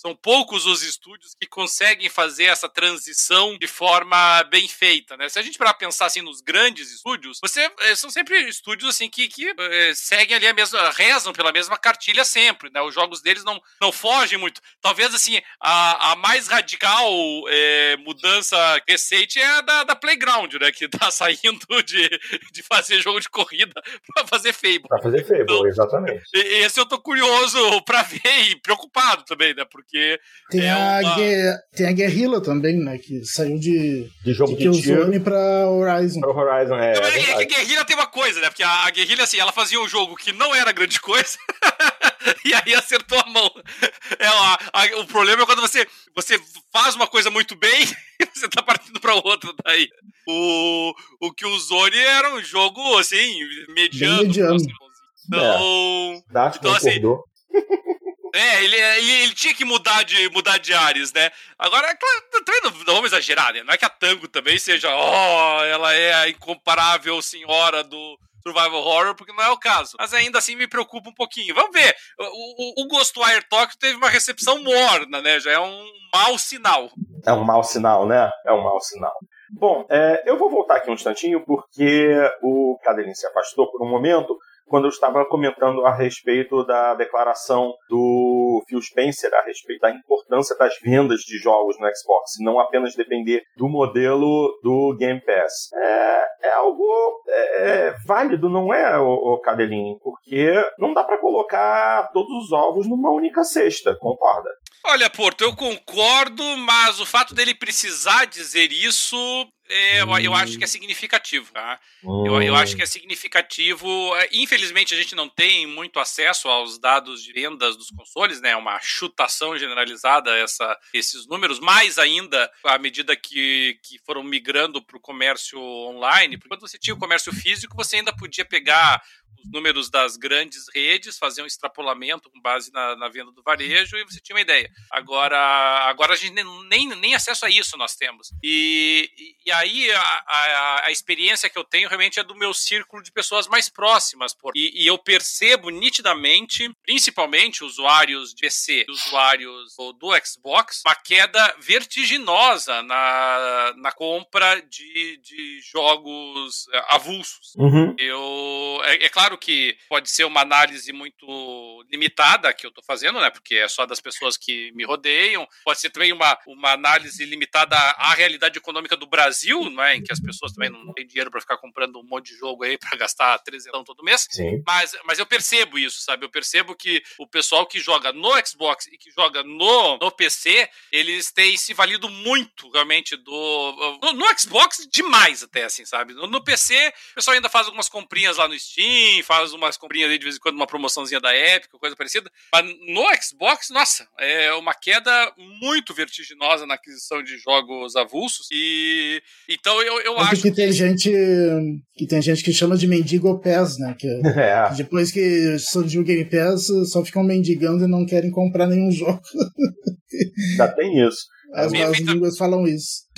são poucos os estúdios que conseguem fazer essa transição de forma bem feita, né? Se a gente parar pensar assim nos grandes estúdios, você é, são sempre estúdios assim que, que é, seguem ali a mesma, rezam pela mesma cartilha sempre, né? Os jogos deles não, não fogem muito. Talvez assim, a, a mais radical é, mudança recente é a da, da Playground, né? Que tá saindo de, de fazer jogo de corrida pra fazer Fable. Pra fazer Fable, então, exatamente. Esse eu tô curioso pra ver e preocupado também, né? Porque. Tem, é a, uma... tem a Guerrilla também, né? Que saiu de, de jogo de Killzone pra Horizon. Pra Horizon, é. Então, é, é, é Guerrilla tem uma coisa, né? Porque a, a guerrilha, assim, ela fazia um jogo que não era grande coisa. e aí acertou a mão. É, a, a, o problema é quando você, você faz uma coisa muito bem e você tá partindo pra outra daí. O, o que o Zone era um jogo, assim, mediano. mediano. Então, é. então assim, é, ele, ele, tinha que mudar de, mudar de áreas, né? Agora, claro, também não, não vamos exagerar, né? Não é que a Tango também seja, ó, oh, ela é a incomparável senhora do, survival horror, porque não é o caso. Mas ainda assim me preocupa um pouquinho. Vamos ver. O, o, o Ghostwire Tokyo teve uma recepção morna, né? Já é um mau sinal. É um mau sinal, né? É um mau sinal. Bom, é, eu vou voltar aqui um instantinho porque o Cadelin se afastou por um momento quando eu estava comentando a respeito da declaração do Phil Spencer a respeito da importância das vendas de jogos no Xbox, não apenas depender do modelo do Game Pass. É, é algo é, é válido, não é, o, o Cadelinho? Porque não dá para colocar todos os ovos numa única cesta, concorda? Olha, Porto, eu concordo, mas o fato dele precisar dizer isso eu, eu, acho que é hum. significativo, tá? Eu, eu, acho que é hum. significativo. É, infelizmente, a gente não tem muito acesso aos dados de vendas dos consoles, né? É uma chutação generalizada essa, esses números, mais ainda à medida que, que foram migrando para o comércio online. Porque quando você tinha o comércio físico, você ainda podia pegar os números das grandes redes, fazer um extrapolamento com base na, na, venda do varejo e você tinha uma ideia. Agora, agora a gente nem, nem acesso a isso nós temos. E, e aí a, a, a, experiência que eu tenho realmente é do meu círculo de pessoas mais próximas. Por, e, e eu percebo nitidamente, principalmente usuários de PC, usuários do Xbox, uma queda vertiginosa na, na compra de, de jogos avulsos. Uhum. Eu, é, é claro que pode ser uma análise muito limitada que eu estou fazendo, né? Porque é só das pessoas que me rodeiam. Pode ser também uma, uma análise limitada à realidade econômica do Brasil, né? Em que as pessoas também não têm dinheiro para ficar comprando um monte de jogo aí para gastar 13 todo mês. Sim. Mas, mas eu percebo isso, sabe? Eu percebo que o pessoal que joga no Xbox e que joga no, no PC, eles têm se valido muito realmente do. No, no Xbox, demais até, assim, sabe? No, no, PC, o pessoal ainda faz algumas comprinhas lá no Steam, faz umas comprinhas ali de vez em quando, uma promoçãozinha da Epic, coisa parecida. Mas no Xbox, nossa, é uma queda muito vertiginosa na aquisição de jogos avulsos. E então eu, eu acho que tem gente que tem gente que chama de mendigo PES, né? Que, é. depois que surgiu o Game Pass, só ficam mendigando e não querem comprar nenhum jogo. Já tem isso. As, as línguas falam isso.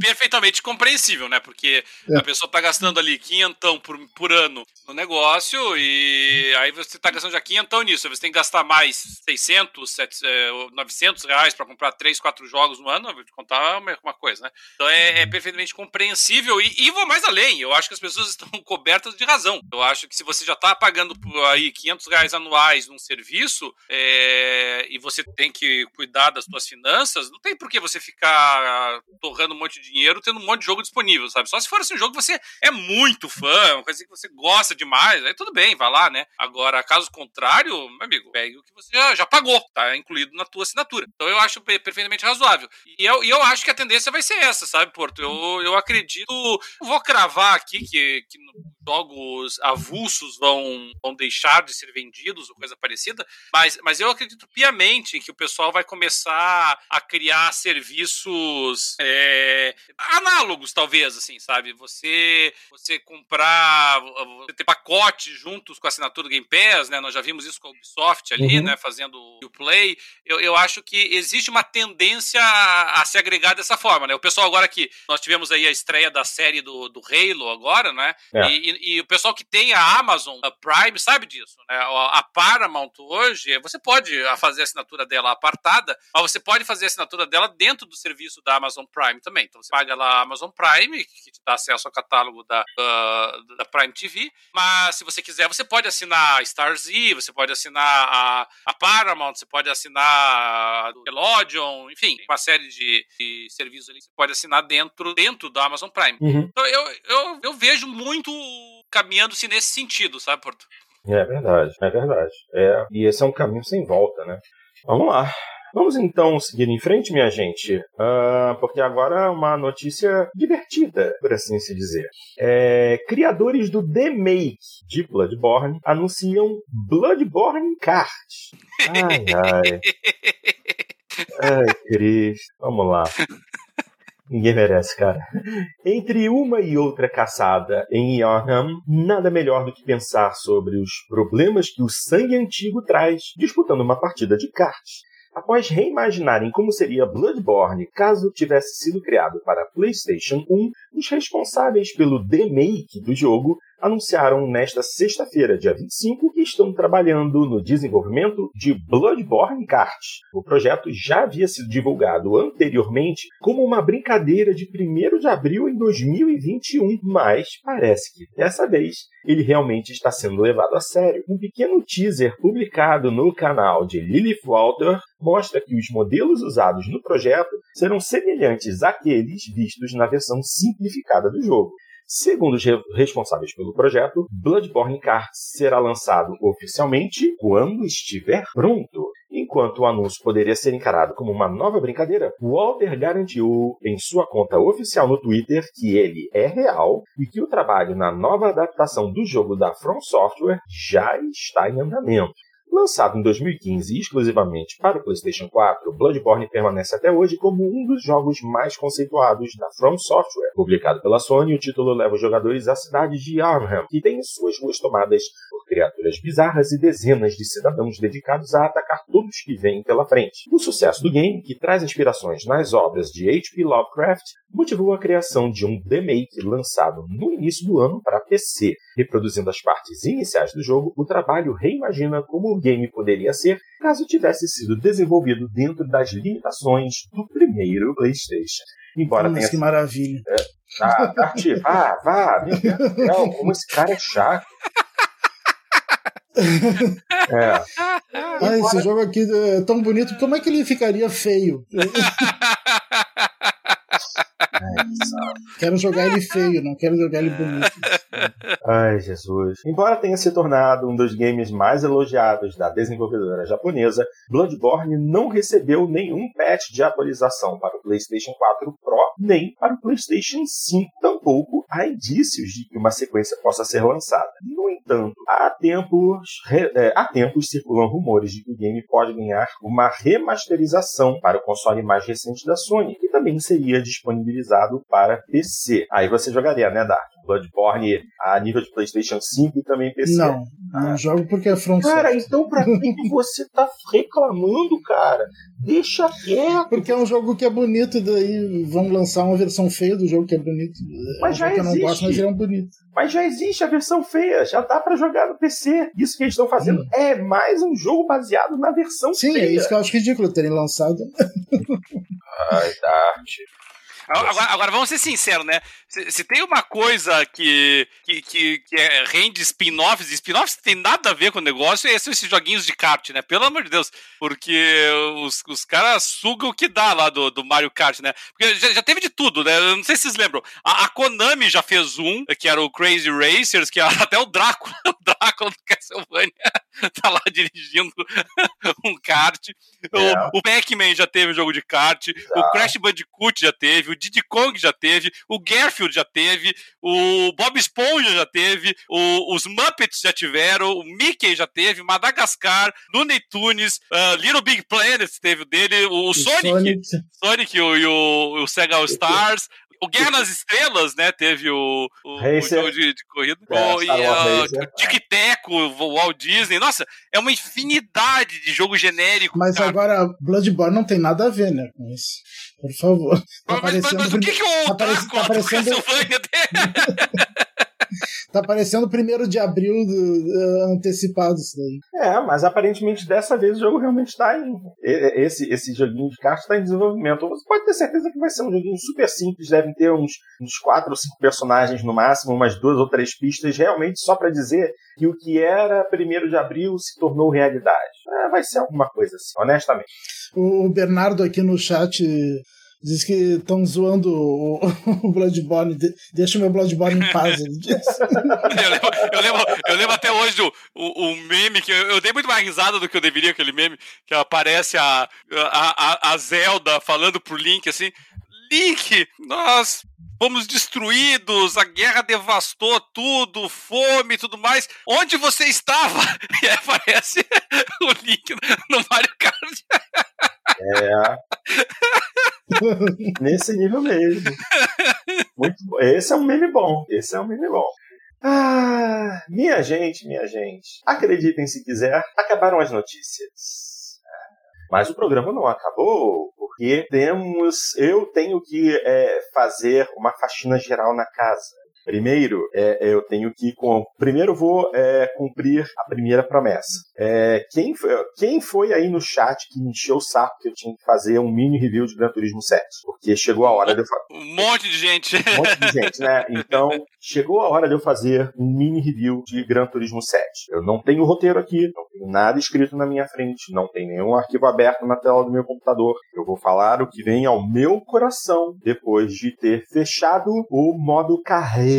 Perfeitamente compreensível, né? Porque é. a pessoa tá gastando ali quinhentão por, por ano no negócio e aí você tá gastando já quinhentão nisso. Você tem que gastar mais 600, 700, 900 reais para comprar 3, 4 jogos no ano. Vou te contar uma coisa, né? Então é, é perfeitamente compreensível e, e, vou mais além. Eu acho que as pessoas estão cobertas de razão. Eu acho que se você já tá pagando aí 500 reais anuais num serviço é, e você tem que cuidar das suas finanças, não tem por que você ficar torrando um monte de dinheiro tendo um monte de jogo disponível, sabe? Só se for assim, um jogo que você é muito fã, uma coisa que você gosta demais, aí tudo bem, vai lá, né? Agora, caso contrário, meu amigo, pegue o que você já, já pagou, tá incluído na tua assinatura. Então eu acho perfeitamente razoável. E eu, e eu acho que a tendência vai ser essa, sabe, Porto? Eu, eu acredito, vou cravar aqui que, que jogos avulsos vão, vão deixar de ser vendidos ou coisa parecida, mas, mas eu acredito piamente que o pessoal vai começar a criar serviços é, análogos, talvez, assim, sabe? Você, você comprar, você ter pacotes juntos com a assinatura do Game Pass, né? Nós já vimos isso com a Ubisoft ali, uhum. né? Fazendo o Play. Eu, eu acho que existe uma tendência a, a, se agregar dessa forma, né? O pessoal agora que nós tivemos aí a estreia da série do, do Halo agora, né? É. E, e, o pessoal que tem a Amazon a Prime sabe disso, né? A Paramount hoje, você pode fazer a assinatura dela apartada, mas você pode fazer a assinatura dela dentro do serviço da Amazon Prime também. Então você paga lá a Amazon Prime, que te dá acesso ao catálogo da, uh, da Prime TV, mas se você quiser, você pode assinar a Z, você pode assinar a, a Paramount, você pode assinar a Nickelodeon, enfim, uma série de, de serviços ali que você pode assinar dentro, dentro da Amazon Prime. Uhum. Então eu, eu, eu vejo muito caminhando-se nesse sentido, sabe, Porto? É verdade, é verdade. É, e esse é um caminho sem volta, né? Vamos lá. Vamos então seguir em frente, minha gente, uh, porque agora é uma notícia divertida, por assim se dizer. É, criadores do The Make de Bloodborne anunciam Bloodborne Kart. Ai, ai. Ai, Cristo. Vamos lá. Ninguém merece, cara. Entre uma e outra caçada em Yarnham, nada melhor do que pensar sobre os problemas que o sangue antigo traz disputando uma partida de kart. Após reimaginarem como seria Bloodborne caso tivesse sido criado para PlayStation 1, os responsáveis pelo remake do jogo anunciaram nesta sexta-feira, dia 25, que estão trabalhando no desenvolvimento de Bloodborne Kart. O projeto já havia sido divulgado anteriormente como uma brincadeira de 1 de abril em 2021, mas parece que dessa vez ele realmente está sendo levado a sério. Um pequeno teaser publicado no canal de Lilith Walter mostra que os modelos usados no projeto serão semelhantes àqueles vistos na versão simplificada do jogo. Segundo os responsáveis pelo projeto, Bloodborne Kart será lançado oficialmente quando estiver pronto. Enquanto o anúncio poderia ser encarado como uma nova brincadeira, Walter garantiu em sua conta oficial no Twitter que ele é real e que o trabalho na nova adaptação do jogo da From Software já está em andamento. Lançado em 2015 exclusivamente para o PlayStation 4, Bloodborne permanece até hoje como um dos jogos mais conceituados da From Software. Publicado pela Sony, o título leva os jogadores à cidade de Arnhem, que tem suas ruas tomadas por criaturas bizarras e dezenas de cidadãos dedicados a atacar todos que vêm pela frente. O sucesso do game, que traz inspirações nas obras de H.P. Lovecraft, motivou a criação de um remake lançado no início do ano para PC. Reproduzindo as partes iniciais do jogo, o trabalho reimagina como o game poderia ser caso tivesse sido desenvolvido dentro das limitações do primeiro PlayStation. Embora Nossa, tenha... que maravilha. É, tá, vá, vá, do céu, como esse cara é chato. é. Ah, esse jogo aqui é tão bonito, como é que ele ficaria feio? quero jogar ele feio, não quero jogar ele bonito. Ai, Jesus. Embora tenha se tornado um dos games mais elogiados da desenvolvedora japonesa, Bloodborne não recebeu nenhum patch de atualização para o PlayStation 4 Pro nem para o PlayStation 5. Tampouco há indícios de que uma sequência possa ser lançada. No entanto, há tempos, é, há tempos circulam rumores de que o game pode ganhar uma remasterização para o console mais recente da Sony, que também seria disponibilizado para PC. Aí você jogaria, né, Dark? Bloodborne a nível de PlayStation 5 e também PC. Não, não jogo porque é From Cara, então pra que você tá reclamando, cara? Deixa quieto. Porque é um jogo que é bonito, daí vão lançar uma versão feia do jogo que é bonito. Mas é um já existe. eu não gosto, mas ele é um bonito. Mas já existe a versão feia, já dá para jogar no PC. Isso que eles estão fazendo hum. é mais um jogo baseado na versão Sim, feia. Sim, é isso que eu acho ridículo terem lançado. Ai, Dart. Agora, agora, vamos ser sinceros, né? Se, se tem uma coisa que, que, que, que é, rende spin-offs, e spin-offs tem nada a ver com o negócio, é esses joguinhos de kart, né? Pelo amor de Deus. Porque os, os caras sugam o que dá lá do, do Mario Kart, né? Porque já, já teve de tudo, né? Eu não sei se vocês lembram. A, a, Konami já fez um, que era o Crazy Racers, que até o Drácula, o Drácula do Castlevania tá lá dirigindo um kart. É. O, o Pac-Man já teve um jogo de kart. O Crash Bandicoot já teve. O Diddy Kong já teve. O Garfield já teve. O Bob Esponja já teve. O, os Muppets já tiveram. O Mickey já teve. Madagascar. Looney Tunes. Uh, Little Big Planet teve o dele. O, o Sonic. Sonic, Sonic o, e o, o Sega All Stars. O Guerra nas Estrelas, né? Teve o, o, o jogo de, de corrida. É, o, e, uh, o Tic Teco, o Walt Disney. Nossa, é uma infinidade de jogo genérico. Mas cara. agora, Bloodborne não tem nada a ver, né? Com isso. Por favor. Tá mas, mas, mas o que, que o tá, tá aparecendo... Tá aparecendo primeiro de abril do, uh, antecipado isso daí. É, mas aparentemente dessa vez o jogo realmente está em. Esse, esse joguinho de cartas está em desenvolvimento. Você pode ter certeza que vai ser um joguinho super simples, devem ter uns, uns quatro ou cinco personagens no máximo, umas duas ou três pistas, realmente só para dizer que o que era primeiro de abril se tornou realidade. É, vai ser alguma coisa assim, honestamente. O Bernardo aqui no chat Diz que estão zoando o, o Bloodborne. deixa o meu Bloodborne em paz, ele eu, lembro, eu, lembro, eu até hoje o, o meme, que eu, eu, dei muito mais risada do que eu deveria, aquele meme, que aparece a, a, a Zelda falando pro Link assim. Link, nós fomos destruídos, a guerra devastou tudo, fome e tudo mais. Onde você estava? E aí aparece o Link no Mario Kart. É. Nesse nível mesmo. Muito bom. Esse é um meme bom. Esse é um meme bom. Ah, minha gente, minha gente. Acreditem se quiser, acabaram as notícias. Mas o programa não acabou, porque temos. Eu tenho que é, fazer uma faxina geral na casa. Primeiro, é, eu tenho que. Com, primeiro, vou é, cumprir a primeira promessa. É, quem, foi, quem foi aí no chat que me encheu o saco que eu tinha que fazer um mini review de Gran Turismo 7? Porque chegou a hora de eu fazer. Um monte de gente. Um monte de gente, né? Então, chegou a hora de eu fazer um mini review de Gran Turismo 7. Eu não tenho roteiro aqui, não tenho nada escrito na minha frente, não tem nenhum arquivo aberto na tela do meu computador. Eu vou falar o que vem ao meu coração depois de ter fechado o modo carreira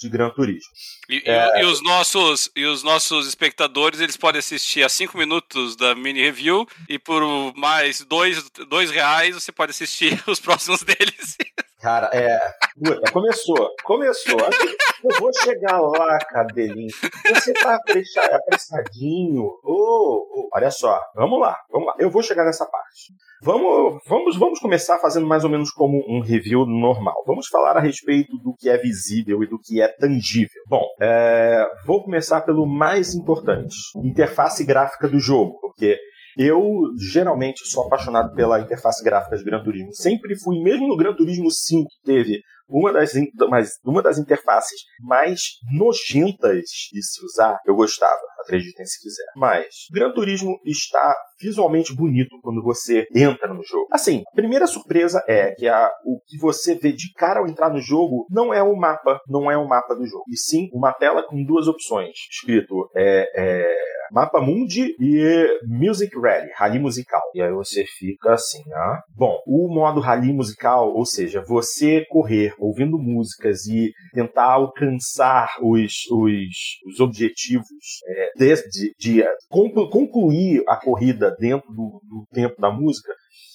de Gran Turismo. E, é... e, os nossos, e os nossos espectadores eles podem assistir a 5 minutos da mini review e por mais dois, dois reais você pode assistir os próximos deles. Cara, é. Puta, começou. Começou. Eu vou chegar lá, cabelinho. Você tá apressadinho. Oh, oh, olha só. Vamos lá. Vamos lá. Eu vou chegar nessa parte. Vamos, vamos, vamos começar fazendo mais ou menos como um review normal. Vamos falar a respeito do que é visível e do que é tangível. Bom, é, vou começar pelo mais importante: interface gráfica do jogo, porque eu geralmente sou apaixonado pela interface gráfica de Gran Turismo. Sempre fui, mesmo no Gran Turismo 5, teve uma das, uma das interfaces mais nojentas de se usar, eu gostava acreditem se quiser. Mas Gran Turismo está visualmente bonito quando você entra no jogo. Assim, a primeira surpresa é que a, o que você vê de cara ao entrar no jogo não é o mapa, não é o mapa do jogo, e sim uma tela com duas opções, escrito é, é, Mapa Mundi e Music Rally, rally musical. E aí você fica assim, ah. Bom, o modo rally musical, ou seja, você correr ouvindo músicas e tentar alcançar os, os, os objetivos é, de, de, concluir a corrida dentro do, do tempo da música,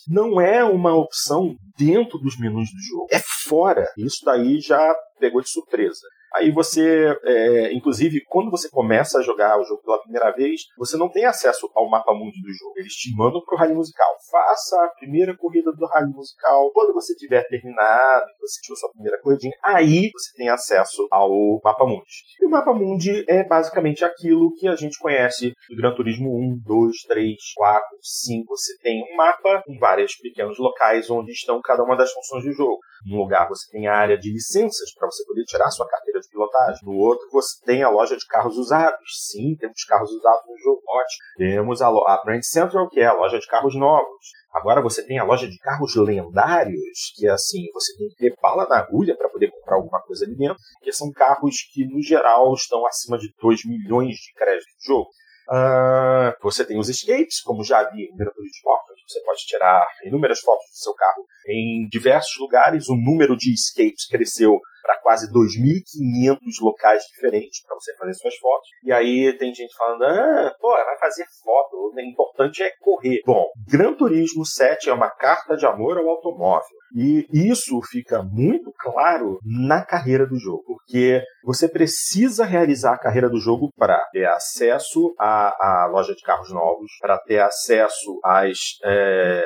não é uma opção dentro dos menus do jogo, é fora. Isso daí já pegou de surpresa. Aí você, é, inclusive, quando você começa a jogar o jogo pela primeira vez, você não tem acesso ao mapa mundo do jogo. Eles te mandam pro rally musical. Faça a primeira corrida do rally musical. Quando você tiver terminado, você tirou sua primeira corridinha, aí você tem acesso ao mapa mundi. E o mapa mundi é basicamente aquilo que a gente conhece do Gran Turismo 1, 2, 3, 4, 5. Você tem um mapa com vários pequenos locais onde estão cada uma das funções do jogo. Num lugar você tem a área de licenças para você poder tirar sua carteira de pilotagem. No outro você tem a loja de carros usados. Sim, temos carros usados no jogo. Ótimo. Temos a, a Brand Central, que é a loja de carros novos. Agora você tem a loja de carros lendários, que é assim, você tem que ter bala na agulha para poder comprar alguma coisa ali dentro, que são carros que, no geral, estão acima de 2 milhões de créditos de jogo. Uh, você tem os escapes, como já vi em Gran Sport, você pode tirar inúmeras fotos do seu carro em diversos lugares. O número de escapes cresceu para quase 2.500 locais diferentes para você fazer suas fotos. E aí tem gente falando, ah, pô, vai fazer foto, o importante é correr. Bom, Gran Turismo 7 é uma carta de amor ao automóvel. E isso fica muito claro na carreira do jogo, porque você precisa realizar a carreira do jogo para ter acesso à, à, loja de carros novos, para ter acesso às, é,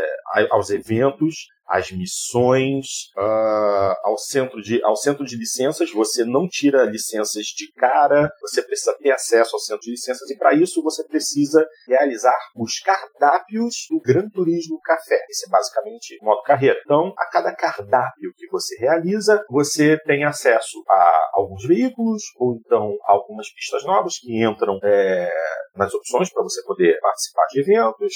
aos eventos, as missões, uh, ao, centro de, ao centro de licenças. Você não tira licenças de cara, você precisa ter acesso ao centro de licenças e para isso você precisa realizar os cardápios do Gran Turismo Café. Esse é basicamente o modo carreira. Então, a cada cardápio que você realiza, você tem acesso a alguns veículos ou então algumas pistas novas que entram é, nas opções para você poder participar de eventos.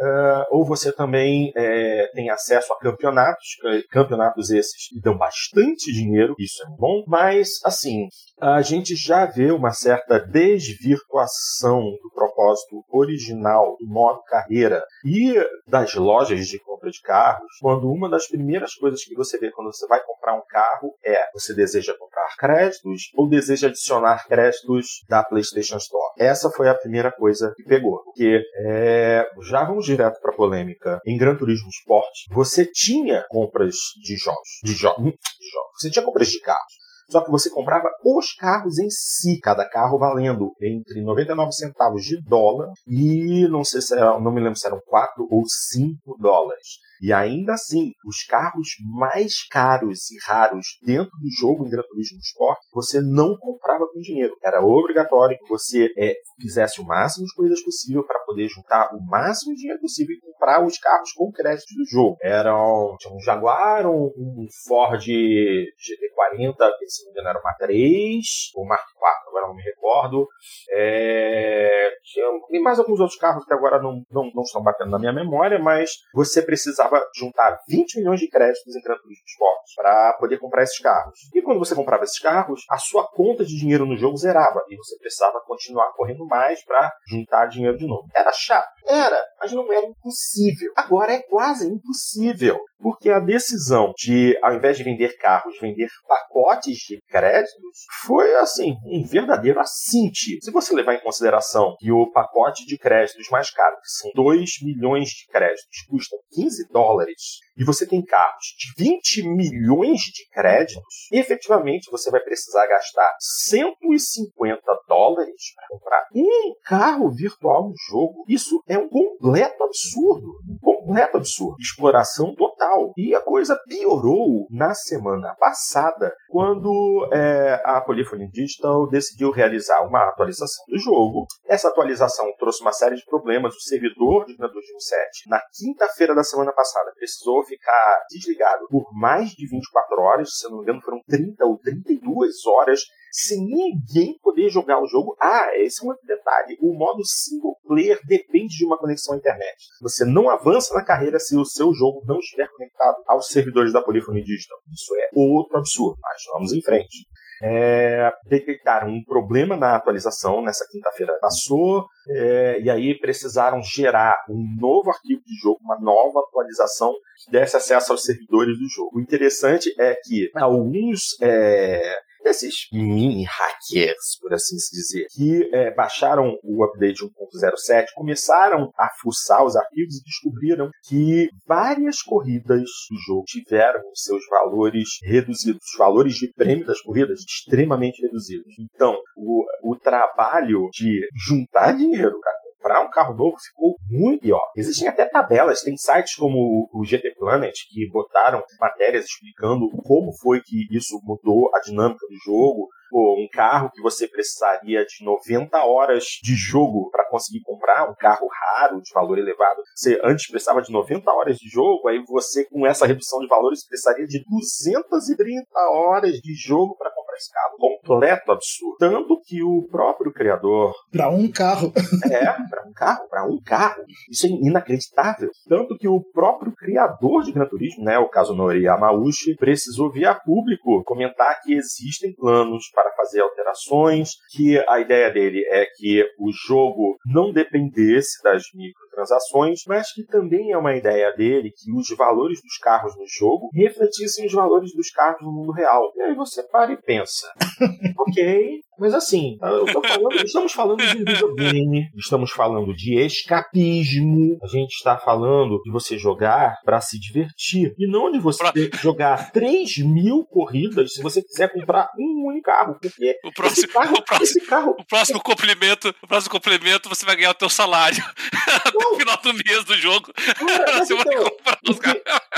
Uh, ou você também é, tem acesso a campeonatos, campeonatos esses que dão bastante dinheiro, isso é bom, mas assim, a gente já vê uma certa desvirtuação do propósito original do modo carreira e das lojas de compra de carros, quando uma das primeiras coisas que você vê quando você vai comprar um carro é você deseja comprar créditos ou deseja adicionar créditos da PlayStation Store. Essa foi a primeira coisa que pegou, porque é, já vamos direto para polêmica. Em Gran Turismo Sport, você tinha compras de jogos, de, jo de jogos, você tinha compras de carros. Só que você comprava os carros em si, cada carro valendo entre 99 centavos de dólar e não sei se era, não me lembro se eram 4 ou 5 dólares. E ainda assim, os carros mais caros e raros dentro do jogo em Gran Turismo Sport, você não comprava com dinheiro. Era obrigatório que você é, fizesse o máximo de coisas possível para poder juntar o máximo de dinheiro possível e comprar os carros com crédito do jogo. Eram tinha um Jaguar, um, um Ford GT40, que se não me engano era uma 3, ou Mark 4, agora não me recordo. É, tinha mais alguns outros carros que agora não, não, não estão batendo na minha memória, mas você precisava juntar 20 milhões de créditos em Gran Turismo Sport para poder comprar esses carros. E quando você comprava esses carros, a sua conta de dinheiro no jogo zerava e você precisava continuar correndo mais para juntar dinheiro de novo. Era chato? Era, mas não era impossível. Agora é quase impossível. Porque a decisão de, ao invés de vender carros, vender pacotes de créditos, foi assim, um verdadeiro assinte. Se você levar em consideração que o pacote de créditos mais caro, que são 2 milhões de créditos, custa 15 dólares, e você tem carros de 20 milhões de créditos, efetivamente você vai precisar gastar 150 dólares para comprar um carro virtual no jogo. Isso é um completo absurdo. Um completo absurdo. Exploração total. E a coisa piorou na semana passada, quando é, a Polyphony Digital decidiu realizar uma atualização do jogo. Essa atualização trouxe uma série de problemas. O servidor de Turismo 7, na quinta-feira da semana passada, precisou ficar desligado por mais de 24 horas, se não me engano, foram 30 ou 32 horas sem ninguém poder jogar o jogo. Ah, esse é um outro detalhe. O modo single player depende de uma conexão à internet. Você não avança na carreira se o seu jogo não estiver conectado aos servidores da Polyphony Digital. Isso é outro absurdo, mas vamos em frente. é, detectaram um problema na atualização, nessa quinta-feira passou, é, e aí precisaram gerar um novo arquivo de jogo, uma nova atualização que desse acesso aos servidores do jogo. O interessante é que alguns é, desses mini hackers, por assim se dizer, que é, baixaram o update 1.07, começaram a fuçar os arquivos e descobriram que várias corridas do jogo tiveram seus valores reduzidos, os valores de prêmio das corridas extremamente reduzidos. Então, o, o trabalho de juntar dinheiro, cara, comprar um carro novo ficou muito pior. Existem até tabelas, tem sites como o GT Planet que botaram matérias explicando como foi que isso mudou a dinâmica do jogo. Pô, um carro que você precisaria de 90 horas de jogo para conseguir comprar, um carro raro, de valor elevado. Você antes precisava de 90 horas de jogo, aí você, com essa redução de valores, precisaria de 230 horas de jogo para comprar esse carro. Completo absurdo. Tanto que o próprio criador. Para um carro. É, para um carro, para um carro. Isso é inacreditável. Tanto que o próprio criador de Gran Turismo, né, o Kazunori Yamauchi, precisou via público comentar que existem planos para fazer alterações, que a ideia dele é que o jogo não dependesse das microtransações, mas que também é uma ideia dele que os valores dos carros no jogo refletissem os valores dos carros no mundo real. E aí você para e pensa, ok, mas assim, falando, estamos falando de videogame, estamos falando de escapismo, a gente está falando de você jogar para se divertir. E não de você jogar 3 mil corridas se você quiser comprar um único carro. Porque o próximo, carro, o próximo, carro, o próximo complemento, o próximo complemento você vai ganhar o teu salário no final do mês do jogo. Você então.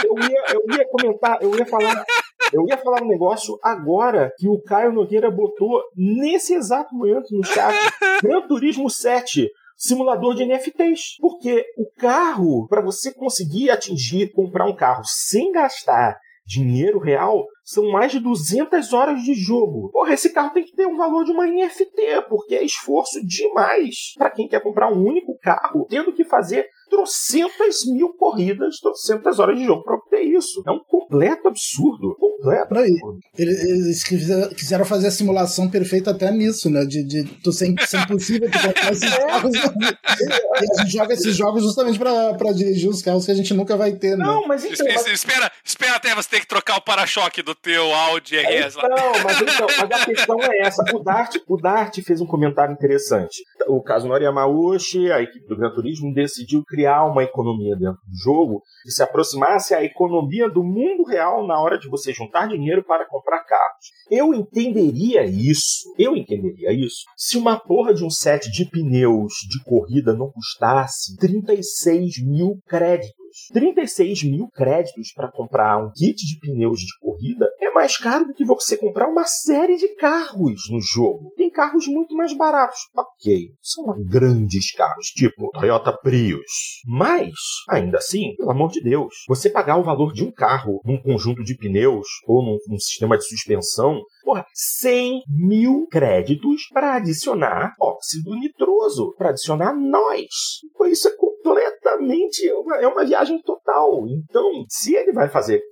Eu ia, eu ia comentar, eu ia falar, eu ia falar um negócio agora que o Caio Nogueira botou nesse exato momento no chat. Gran Turismo 7 simulador de NFTs. Porque o carro, para você conseguir atingir, comprar um carro sem gastar dinheiro real, são mais de 200 horas de jogo. Porra, esse carro tem que ter um valor de uma NFT, porque é esforço demais para quem quer comprar um único carro, tendo que fazer trocentas mil corridas, trocentas horas de jogo para obter isso. É um completo absurdo. Completo absurdo. Eles quiseram fazer a simulação perfeita até nisso, né? De, de tu ser, impossível tu comprar esses carros. e a gente joga esses jogos justamente para dirigir os carros que a gente nunca vai ter, né? Não, mas então, mas... Espera, espera até você ter que trocar o para-choque do teu Audi RS lá. Não, mas, então, mas a questão é essa. O Dart, o Dart fez um comentário interessante. O Kazunori Yamauchi, a equipe do Gran Turismo, decidiu criar criar uma economia dentro do jogo que se aproximasse à economia do mundo real na hora de você juntar dinheiro para comprar carros. Eu entenderia isso, eu entenderia isso, se uma porra de um set de pneus de corrida não custasse 36 mil créditos. 36 mil créditos para comprar um kit de pneus de corrida é mais caro do que você comprar uma série de carros no jogo. Tem carros muito mais baratos. Ok, são grandes carros, tipo Toyota Prius. Mas, ainda assim, pelo amor de Deus, você pagar o valor de um carro num conjunto de pneus ou num, num sistema de suspensão Porra, 100 mil créditos para adicionar óxido nitroso, para adicionar nós. Isso é completamente é uma, é uma viagem total. Então, se ele vai fazer,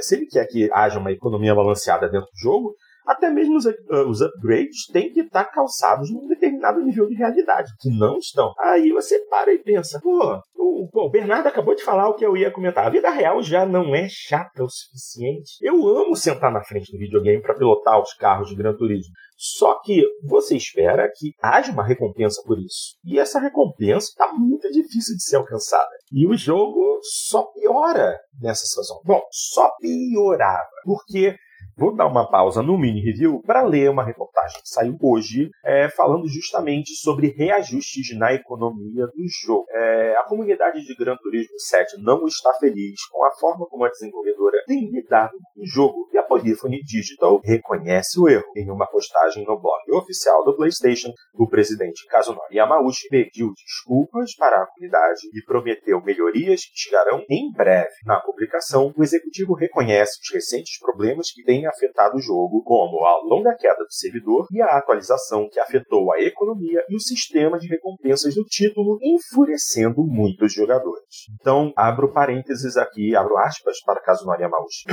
se ele quer que haja uma economia balanceada dentro do jogo, até mesmo os, uh, os upgrades têm que estar calçados num determinado nível de realidade, que não estão. Aí você para e pensa, pô, o, pô, o Bernardo acabou de falar o que eu ia comentar. A vida real já não é chata o suficiente. Eu amo sentar na frente do videogame para pilotar os carros de Gran Turismo. Só que você espera que haja uma recompensa por isso. E essa recompensa está muito difícil de ser alcançada. E o jogo só piora nessa situação. Bom, só piorava. Porque Vou dar uma pausa no mini review para ler uma reportagem que saiu hoje é, falando justamente sobre reajustes na economia do jogo. É, a comunidade de Gran Turismo 7 não está feliz com a forma como a desenvolvedora tem lidado com o jogo e a Polyphony Digital reconhece o erro. Em uma postagem no blog oficial do PlayStation, o presidente Kazunori Yamauchi pediu desculpas para a comunidade e prometeu melhorias que chegarão em breve. Na publicação, o executivo reconhece os recentes problemas que têm afetado o jogo, como a longa queda do servidor e a atualização que afetou a economia e o sistema de recompensas do título, enfurecendo muitos jogadores. Então, abro parênteses aqui, abro aspas para Kazunori Yamauchi.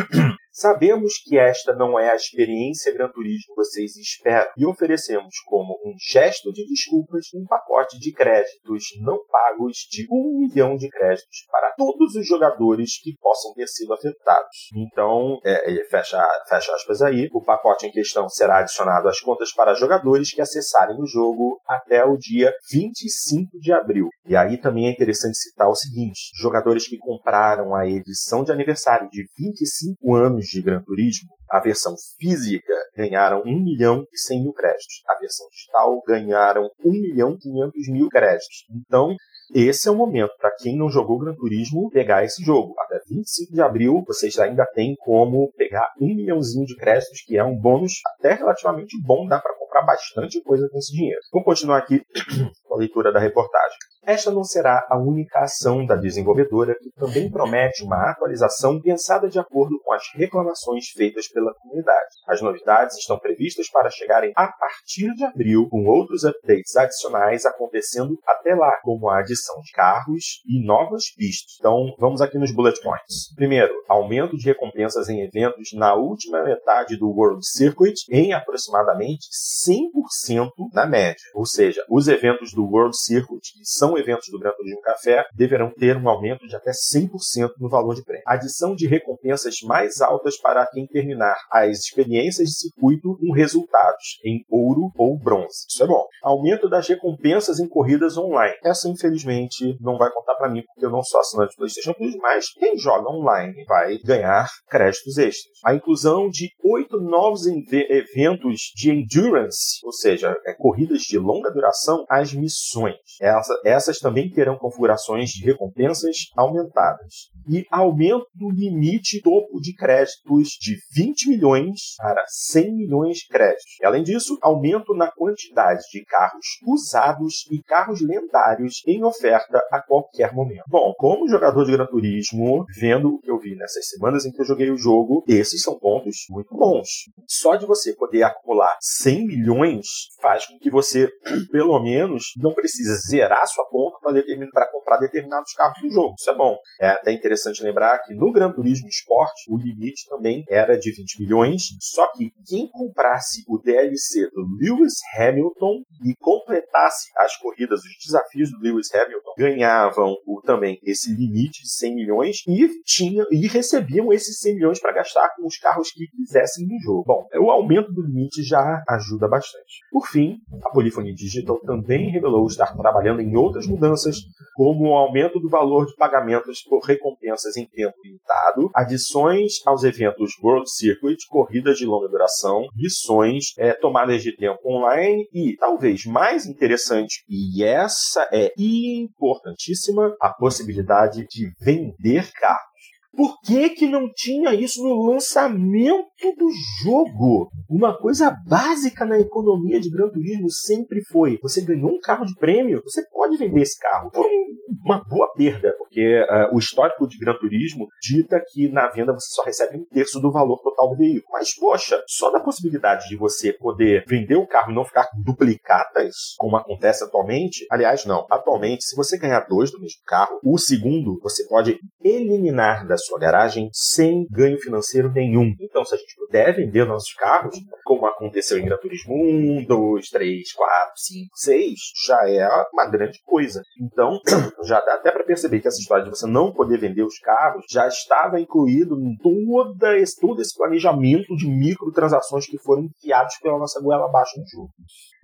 Sabemos que esta não é a experiência Gran Turismo que vocês esperam e oferecemos como um gesto de desculpas um pacote de créditos não pagos de um milhão de créditos para todos os jogadores que possam ter sido afetados. Então, é, ele fecha, fecha aspas aí, o pacote em questão será adicionado às contas para jogadores que acessarem o jogo até o dia 25 de abril. E aí também é interessante citar o seguinte: jogadores que compraram a edição de aniversário de 25 anos de Gran Turismo, a versão física ganharam 1 milhão e 100 mil créditos. A versão digital ganharam 1 milhão e 500 mil créditos. Então, esse é o momento para quem não jogou Gran Turismo pegar esse jogo. Até 25 de abril vocês ainda têm como pegar um milhãozinho de créditos, que é um bônus até relativamente bom, dá para comprar bastante coisa com esse dinheiro. Vamos continuar aqui com a leitura da reportagem. Esta não será a única ação da desenvolvedora, que também promete uma atualização pensada de acordo com as reclamações feitas pela comunidade. As novidades estão previstas para chegarem a partir de abril, com outros updates adicionais acontecendo até lá, como a adição de carros e novas pistas. Então, vamos aqui nos bullet points. Primeiro, aumento de recompensas em eventos na última metade do World Circuit em aproximadamente 100% na média. Ou seja, os eventos do World Circuit, que são eventos do Gran Turismo Café, deverão ter um aumento de até 100% no valor de prêmio. Adição de recompensas mais altas para quem terminar as experiências de circuito com resultados em ouro ou bronze. Isso é bom. Aumento das recompensas em corridas online. Essa, infelizmente, não vai contar para mim, porque eu não sou assinante do PlayStation Plus, mas quem joga online vai ganhar créditos extras. A inclusão de oito novos eventos de endurance, ou seja, é, corridas de longa duração, às missões. Essa, essas também terão configurações de recompensas aumentadas. E aumento do limite topo de créditos de 20 milhões para 100 milhões de créditos. Além disso, aumento na quantidade de carros usados e carros lendários em oferta a qualquer momento. Bom, como jogador de Gran Turismo, vendo o que eu vi nessas semanas em que eu joguei o jogo, esses são pontos muito bons. Só de você poder acumular 100 milhões faz com que você, pelo menos, não precise zerar sua conta para comprar determinados carros do jogo. Isso é bom. É até interessante lembrar que no Gran Turismo Sport o limite também era de 20 milhões, só que quem comprasse o DLC do Lewis Hamilton e completasse as corridas, os desafios do Lewis Hamilton, ganhavam o, também esse limite de 100 milhões e tinha e recebiam esses 100 milhões para gastar com os carros que quisessem no jogo. Bom, o aumento do limite já ajuda bastante. Por fim, a Polyphony Digital também revelou estar trabalhando em outras mudanças, como o aumento do valor de pagamentos por recompensas em tempo limitado, adições aos eventos World Circuit, corridas de longa duração, missões, é, tomadas de tempo online e, talvez mais interessante, e essa é importantíssima, a possibilidade de vender carros. Por que, que não tinha isso no lançamento do jogo? Uma coisa básica na economia de Gran Turismo sempre foi: você ganhou um carro de prêmio, você pode vender esse carro por uma boa perda, porque uh, o histórico de Gran Turismo dita que na venda você só recebe um terço do valor total do veículo. Mas, poxa, só da possibilidade de você poder vender o carro e não ficar com duplicatas, como acontece atualmente, aliás, não, atualmente, se você ganhar dois do mesmo carro, o segundo você pode eliminar da sua garagem sem ganho financeiro nenhum. Então, se a gente puder vender nossos carros, como aconteceu em Gran Turismo 1, 2, 3, 4, 5, 6, já é uma grande coisa. Então, já dá até para perceber que essa história de você não poder vender os carros já estava incluído em toda esse, todo esse planejamento de microtransações que foram enfiados pela nossa goela abaixo no jogo.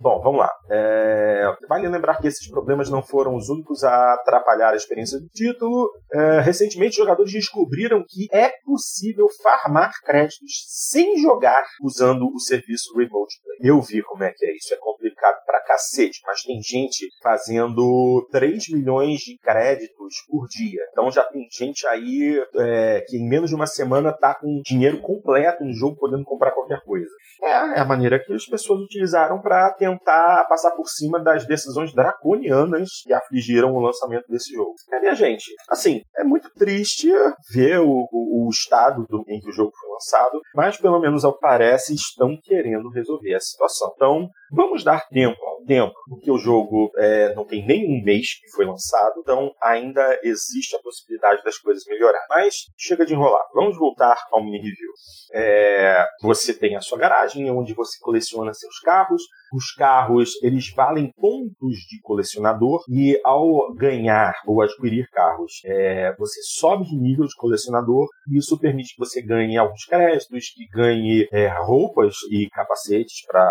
Bom, vamos lá. É... Vale lembrar que esses problemas não foram os únicos a atrapalhar a experiência do título. É... Recentemente, jogadores descobriram que é possível farmar créditos sem jogar usando o serviço Remote Play. Eu vi como é que é isso. É complicado cacete, mas tem gente fazendo 3 milhões de créditos por dia. Então já tem gente aí é, que em menos de uma semana tá com dinheiro completo no jogo, podendo comprar qualquer coisa. É, é a maneira que as pessoas utilizaram para tentar passar por cima das decisões draconianas que afligiram o lançamento desse jogo. É, minha gente, assim, é muito triste ver o, o, o estado do, em que o jogo foi lançado, mas pelo menos ao que parece estão querendo resolver a situação. Então, vamos dar tempo ao tempo, porque o jogo é, não tem nem um mês que foi lançado, então ainda existe a possibilidade das coisas melhorar. Mas chega de enrolar. Vamos voltar ao mini review. É, você tem a sua garagem, onde você coleciona seus carros. Os carros eles valem pontos de colecionador e ao ganhar ou adquirir carros, é, você sobe de nível de colecionador e isso permite que você ganhe alguns créditos, que ganhe é, roupas e capacetes para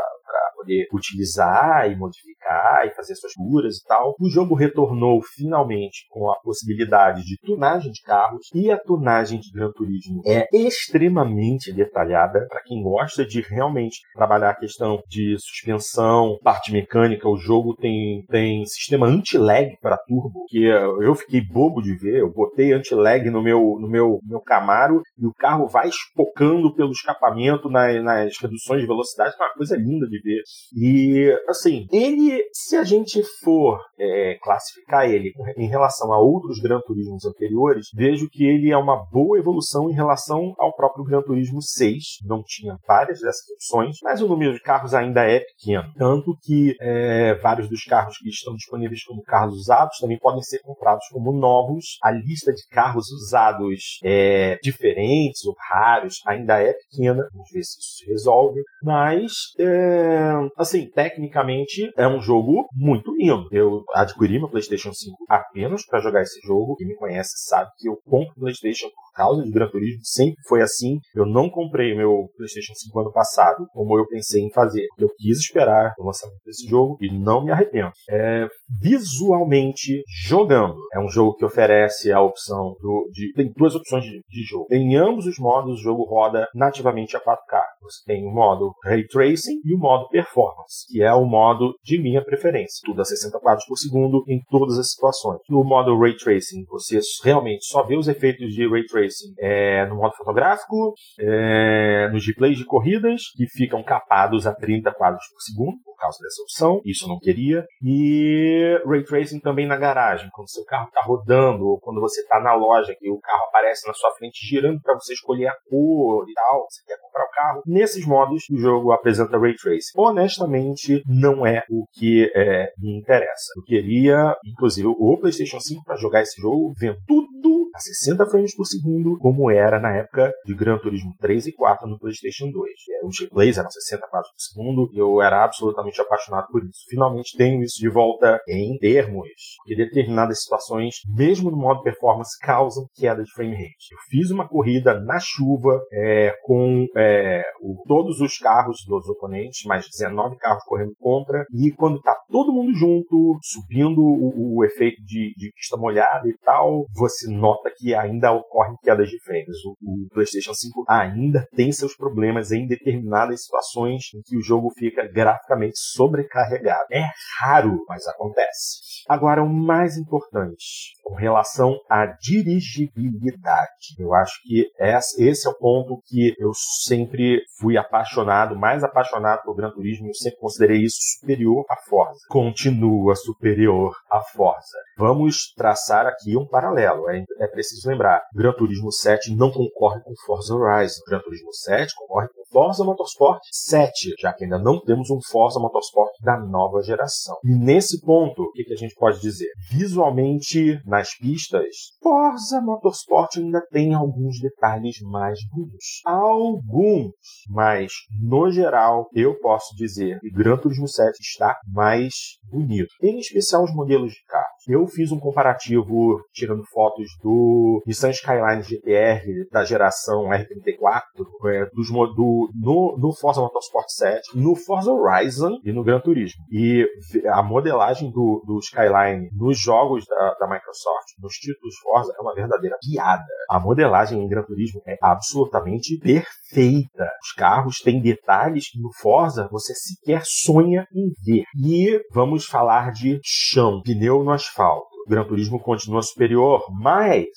poder utilizar e modificar e fazer suas curas e tal. O jogo retornou finalmente com a possibilidade de tunagem de carros e a tunagem de Gran Turismo é extremamente detalhada para quem gosta de realmente trabalhar a questão de suspensão, parte mecânica. O jogo tem, tem sistema anti-lag para turbo, que eu fiquei bobo de ver. Eu botei anti-lag no meu, no meu, meu Camaro e o carro vai espocando pelo escapamento nas, nas reduções de velocidade. É uma coisa linda de ver. E, assim, ele, se a gente for é, classificar ele em relação a outros Gran Turismos anteriores, vejo que ele é uma boa evolução em relação ao próprio Gran Turismo 6. Não tinha várias dessas opções, mas o número de carros ainda é pequeno. Tanto que é, vários dos carros que estão disponíveis como carros usados também podem ser comprados como novos. A lista de carros usados é, diferentes ou raros ainda é pequena. Vamos ver se isso se resolve. Mas é, assim, tecnicamente é um jogo muito lindo. Eu adquiri meu PlayStation 5 apenas para jogar esse jogo. Quem me conhece sabe que eu compro PlayStation por causa de Gran Turismo, sempre foi assim. Eu não comprei meu PlayStation 5 ano passado, como eu pensei em fazer. Eu quis esperar o lançamento desse jogo e não me arrependo. É, visualmente, jogando, é um jogo que oferece a opção do, de. Tem duas opções de, de jogo. Em ambos os modos, o jogo roda nativamente a 4K. Você tem o modo Ray Tracing e o modo Performance, que é o modo de minha preferência. Tudo a 60 quadros por segundo em todas as situações. No modo Ray Tracing, você realmente só vê os efeitos de Ray Tracing é, no modo fotográfico, é, nos replays de corridas, que ficam capados a 30 quadros por segundo, por causa dessa opção. Isso eu não queria. E Ray Tracing também na garagem, quando seu carro está rodando, ou quando você está na loja, que o carro aparece na sua frente girando para você escolher a cor e tal, você quer comprar o carro. Nesses modos, o jogo apresenta Ray Tracing. Honestamente, não é o que é, me interessa. Eu queria, inclusive, o PlayStation 5 para jogar esse jogo, vendo tudo a 60 frames por segundo, como era na época de Gran Turismo 3 e 4 no PlayStation 2. Os replays eram 60 quadros por segundo e eu era absolutamente apaixonado por isso. Finalmente tenho isso de volta em termos que determinadas situações, mesmo no modo performance, causam queda de frame rate. Eu fiz uma corrida na chuva é, com é, o, todos os carros dos oponentes, mais 19 carros correndo contra, e quando tá todo mundo junto, subindo o, o efeito de, de pista molhada e tal, você nota nota que ainda ocorrem quedas de frames. O, o, PlayStation 5 ainda tem seus problemas em determinadas situações em que o jogo fica graficamente sobrecarregado. É raro, mas acontece. Agora, o mais importante, com relação à dirigibilidade. Eu acho que esse é o ponto que eu sempre fui apaixonado, mais apaixonado por Gran Turismo, eu sempre considerei isso superior à Forza. Continua superior à Forza. Vamos traçar aqui um paralelo. É, é preciso lembrar, Gran Turismo 7 não concorre com Forza Horizon. Gran Turismo 7 concorre com Forza Motorsport 7, já que ainda não temos um Forza Motorsport da nova geração. E nesse ponto, o que, que a gente pode dizer? Visualmente, nas pistas, Forza Motorsport ainda tem alguns detalhes mais bonitos. Alguns, mas no geral, eu posso dizer que Gran Turismo 7 está mais bonito. Em especial os modelos de carro. Eu fiz um comparativo tirando fotos do Nissan Skyline GTR da geração R34, é, dos, do, no, no Forza Motorsport 7, no Forza Horizon e no Gran Turismo. E a modelagem do, do Skyline nos jogos da, da Microsoft, nos títulos Forza, é uma verdadeira piada. A modelagem em Gran Turismo é absolutamente perfeita. Os carros têm detalhes que no Forza você sequer sonha em ver. E vamos falar de chão, pneu no asfalto. O Gran Turismo continua superior, mas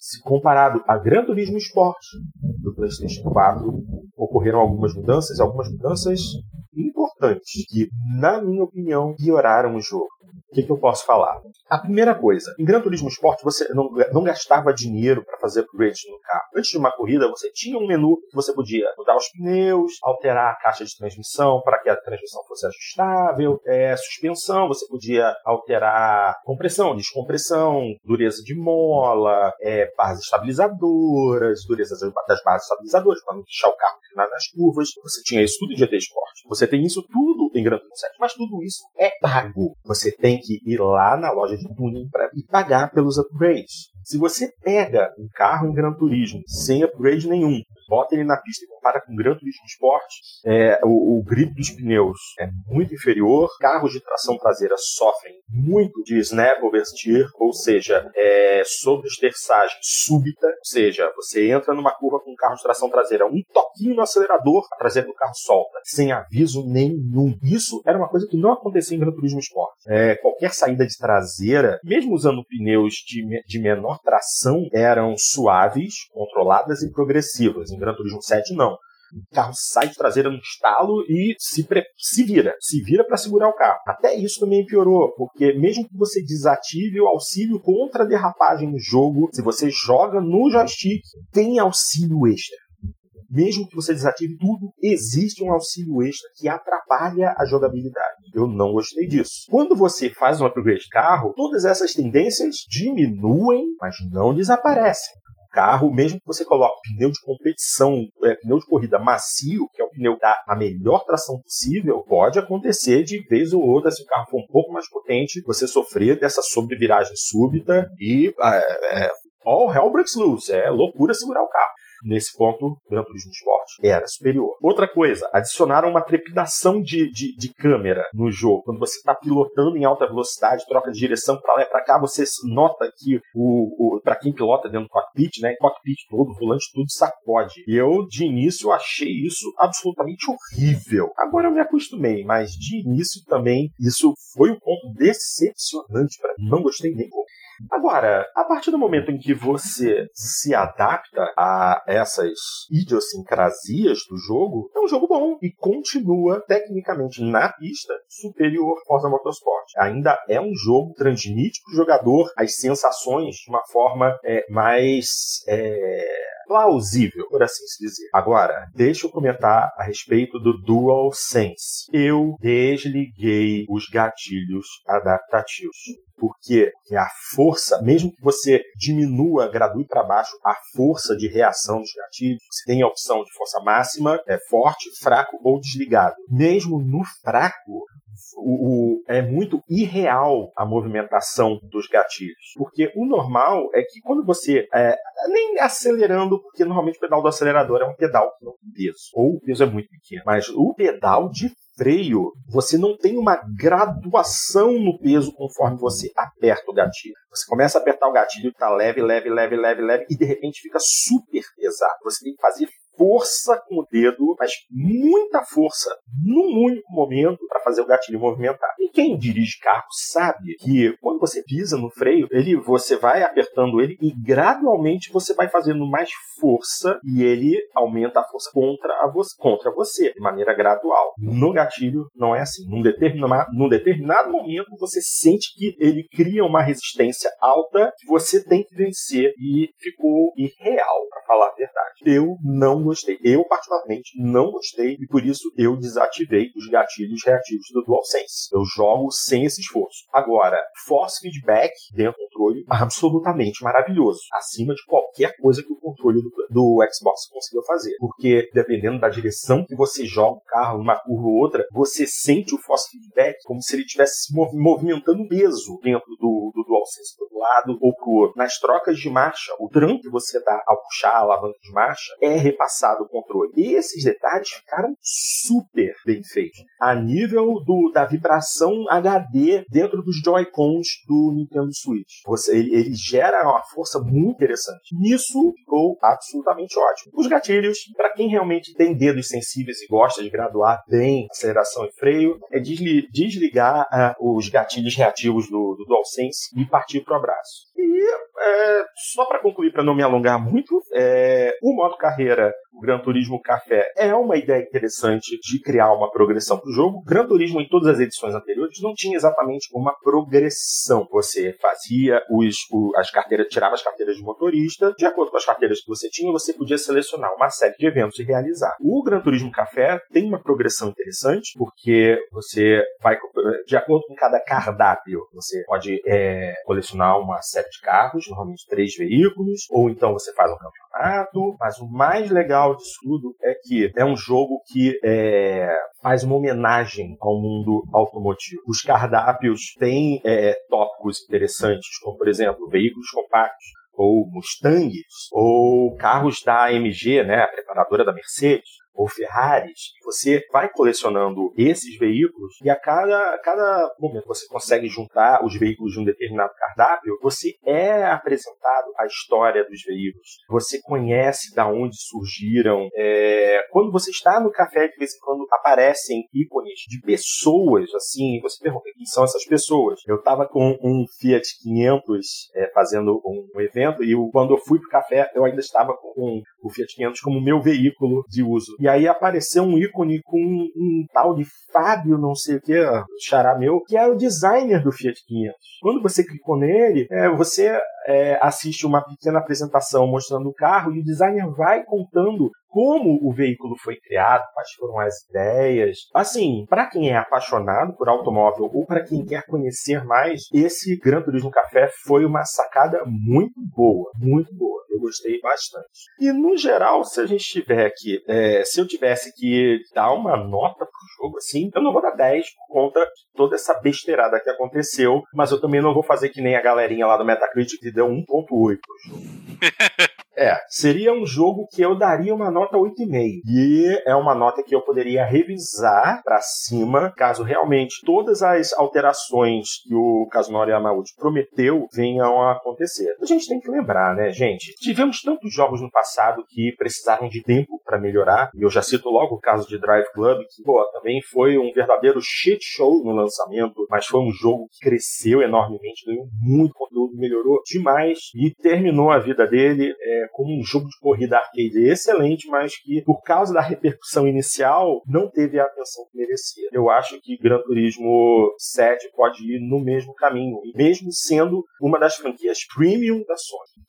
se comparado a Gran Turismo Sport do PlayStation 4, ocorreram algumas mudanças, algumas mudanças importantes que, na minha opinião, pioraram o jogo. O que, que eu posso falar? A primeira coisa, em Gran Turismo Sport você não, não gastava dinheiro para fazer upgrades no carro. Antes de uma corrida, você tinha um menu que você podia mudar os pneus, alterar a caixa de transmissão para que a transmissão fosse ajustável, é, suspensão, você podia alterar compressão, descompressão, dureza de mola, é, bases estabilizadoras, dureza das bases estabilizadoras, para não deixar o carro nas curvas. Você tinha isso tudo em GT Sport. Você tem isso tudo em Gran Turismo 7, mas tudo isso é pago. Você tem que ir lá na loja de tuning para pagar pelos upgrades. Se você pega um carro em Gran Turismo sem upgrade nenhum, bota ele na pista e compara com o Gran Turismo Sport, é, o, o grip dos pneus é muito inferior, carros de tração traseira sofrem muito de snap oversteer, ou seja, é, sobreesterçagem súbita, ou seja, você entra numa curva com um carro de tração traseira, um toquinho no acelerador, a traseira do carro solta, sem aviso nenhum. Isso era uma coisa que não acontecia em Gran Turismo Sport. É, qualquer saída de traseira, mesmo usando pneus de, de menor tração, eram suaves, controladas e progressivas. Em Gran Turismo 7, não. O carro sai de traseira no estalo e se, se vira. Se vira para segurar o carro. Até isso também piorou, porque mesmo que você desative o auxílio contra derrapagem no jogo, se você joga no joystick, tem auxílio extra mesmo que você desative tudo, existe um auxílio extra que atrapalha a jogabilidade. Eu não gostei disso. Quando você faz um upgrade de carro, todas essas tendências diminuem, mas não desaparecem carro, mesmo que você coloque pneu de competição, é, pneu de corrida macio, que é o pneu da a melhor tração possível, pode acontecer de vez ou outra, se o carro for um pouco mais potente, você sofrer dessa sobreviragem súbita e é, é, all hell breaks loose. É loucura segurar o carro. Nesse ponto, Gran Turismo Sport era superior. Outra coisa, adicionaram uma trepidação de, de, de câmera no jogo. Quando você está pilotando em alta velocidade, troca de direção para lá e para cá, você nota que o, o para quem pilota dentro do cockpit, né, cockpit todo, volante tudo sacode. E eu de início achei isso absolutamente horrível. Agora eu me acostumei, mas de início também isso foi um ponto decepcionante para mim. Não gostei nem pouco. Agora, a partir do momento em que você se adapta a essas idiosincrasias do jogo, é um jogo bom e continua tecnicamente na pista superior ao Forza Motorsport. Ainda é um jogo, transmite para o jogador as sensações de uma forma é, mais. É plausível, por assim se dizer. Agora, deixa eu comentar a respeito do DualSense. Eu desliguei os gatilhos adaptativos. Porque a força, mesmo que você diminua, gradue para baixo a força de reação dos gatilhos, você tem a opção de força máxima, é forte, fraco ou desligado. Mesmo no fraco, o, o, é muito irreal a movimentação dos gatilhos. Porque o normal é que quando você. É, nem acelerando, porque normalmente o pedal do acelerador é um pedal que não tem peso. Ou o peso é muito pequeno. Mas o pedal de freio, você não tem uma graduação no peso conforme você aperta o gatilho. Você começa a apertar o gatilho, está leve, leve, leve, leve, leve, e de repente fica super pesado. Você tem que fazer força com o dedo, mas muita força num único momento para fazer o gatilho movimentar. E quem dirige carro sabe que quando você pisa no freio, ele você vai apertando ele e gradualmente você vai fazendo mais força e ele aumenta a força contra, a vo contra você de maneira gradual. No gatilho não é assim. Num determinado, num determinado momento você sente que ele cria uma resistência alta que você tem que vencer e ficou irreal, para falar a verdade. Eu não gostei. Eu, particularmente, não gostei e por isso eu desativei os gatilhos reativos do DualSense. Eu jogo sem esse esforço. Agora, force feedback dentro do controle, absolutamente maravilhoso. Acima de qualquer coisa que o controle do, do Xbox conseguiu fazer. Porque, dependendo da direção que você joga o carro, uma curva ou outra, você sente o force feedback como se ele estivesse se movimentando peso dentro do, do DualSense do lado ou pro outro. Nas trocas de marcha, o tranco que você dá ao puxar a alavanca de marcha é repassado o controle. E esses detalhes ficaram super bem feitos. A nível do, da vibração HD dentro dos Joy-Cons do Nintendo Switch. Você, ele, ele gera uma força muito interessante. Nisso ficou absolutamente ótimo. Os gatilhos, para quem realmente tem dedos sensíveis e gosta de graduar bem aceleração e freio, é desli, desligar uh, os gatilhos reativos do, do DualSense e partir para o abraço. E é, só para concluir, para não me alongar muito, É, o modo carreira o Gran Turismo Café é uma ideia interessante de criar uma progressão para o jogo. O Gran Turismo, em todas as edições anteriores, não tinha exatamente uma progressão. Você fazia os, o, as carteiras, tirava as carteiras de motorista, de acordo com as carteiras que você tinha, você podia selecionar uma série de eventos e realizar. O Gran Turismo Café tem uma progressão interessante, porque você vai, de acordo com cada cardápio, você pode é, colecionar uma série de carros, normalmente três veículos, ou então você faz um campeonato, mas o mais legal disso tudo é que é um jogo que é, faz uma homenagem ao mundo automotivo. Os cardápios têm é, tópicos interessantes, como, por exemplo, veículos compactos, ou Mustangs, ou carros da AMG, né, a preparadora da Mercedes, ou Ferraris, você vai colecionando esses veículos e a cada, a cada momento você consegue juntar os veículos de um determinado cardápio, você é apresentado a história dos veículos. Você conhece da onde surgiram. É... Quando você está no café, de vez em quando aparecem ícones de pessoas, assim, você pergunta quem são essas pessoas. Eu estava com um Fiat 500 é, fazendo um evento e quando eu fui pro café, eu ainda estava com o Fiat 500 como meu veículo de uso. E aí apareceu um ícone com um, um tal de Fábio, não sei o que, xará meu, que era o designer do Fiat 500. Quando você clicou nele, é, você é, assiste uma pequena apresentação mostrando o carro e o designer vai contando como o veículo foi criado, quais foram as ideias. Assim, para quem é apaixonado por automóvel ou para quem quer conhecer mais, esse Gran Turismo Café foi uma sacada muito boa, muito boa. Eu gostei bastante. E no geral, se a gente tiver aqui, é, se eu tivesse que dar uma nota pro jogo assim, eu não vou dar 10 por conta de toda essa besteirada que aconteceu, mas eu também não vou fazer que nem a galerinha lá do Metacritic que deu 1.8 pro jogo. É, seria um jogo que eu daria uma nota 8,5. E é uma nota que eu poderia revisar para cima, caso realmente todas as alterações que o Kazunori Yamauchi prometeu venham a acontecer. A gente tem que lembrar, né, gente? Tivemos tantos jogos no passado que precisaram de tempo para melhorar, e eu já cito logo o caso de Drive Club, que, pô, também foi um verdadeiro shit show no lançamento, mas foi um jogo que cresceu enormemente, ganhou muito conteúdo, melhorou demais e terminou a vida dele é, como um jogo de corrida arcade excelente, mas que, por causa da repercussão inicial, não teve a atenção que merecia. Eu acho que Gran Turismo 7 pode ir no mesmo caminho, mesmo sendo uma das franquias premium da Sony.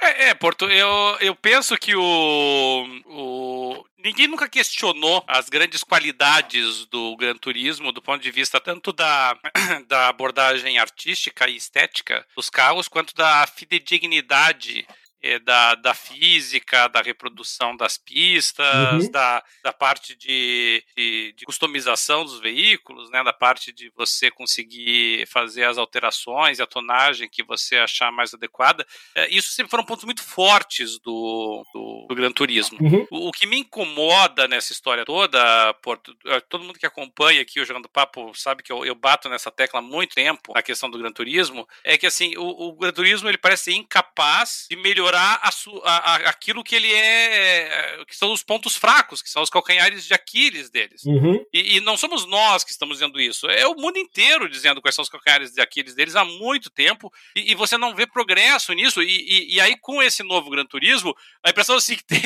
É, é, Porto, eu, eu penso que o, o. Ninguém nunca questionou as grandes qualidades do Gran Turismo do ponto de vista tanto da, da abordagem artística e estética dos carros, quanto da fidedignidade é, da, da física, da reprodução das pistas, uhum. da, da parte de, de, de, customização dos veículos, né, da parte de você conseguir fazer as alterações e a tonagem que você achar mais adequada. É, isso sempre foram pontos muito fortes do, do, do Gran Turismo. Uhum. O, o, que me incomoda nessa história toda, é, todo mundo que acompanha aqui o Jogando Papo sabe que eu, eu bato nessa tecla há muito tempo, a questão do Gran Turismo, é que assim, o, o Gran Turismo ele parece incapaz de melhorar melhorar a, a, aquilo que ele é, que são os pontos fracos, que são os calcanhares de Aquiles deles. Uhum. E, e, não somos nós que estamos dizendo isso, é o mundo inteiro dizendo quais são os calcanhares de Aquiles deles há muito tempo, e, e você não vê progresso nisso. E, e, aí, com esse novo Gran Turismo, a impressão assim, que, tem,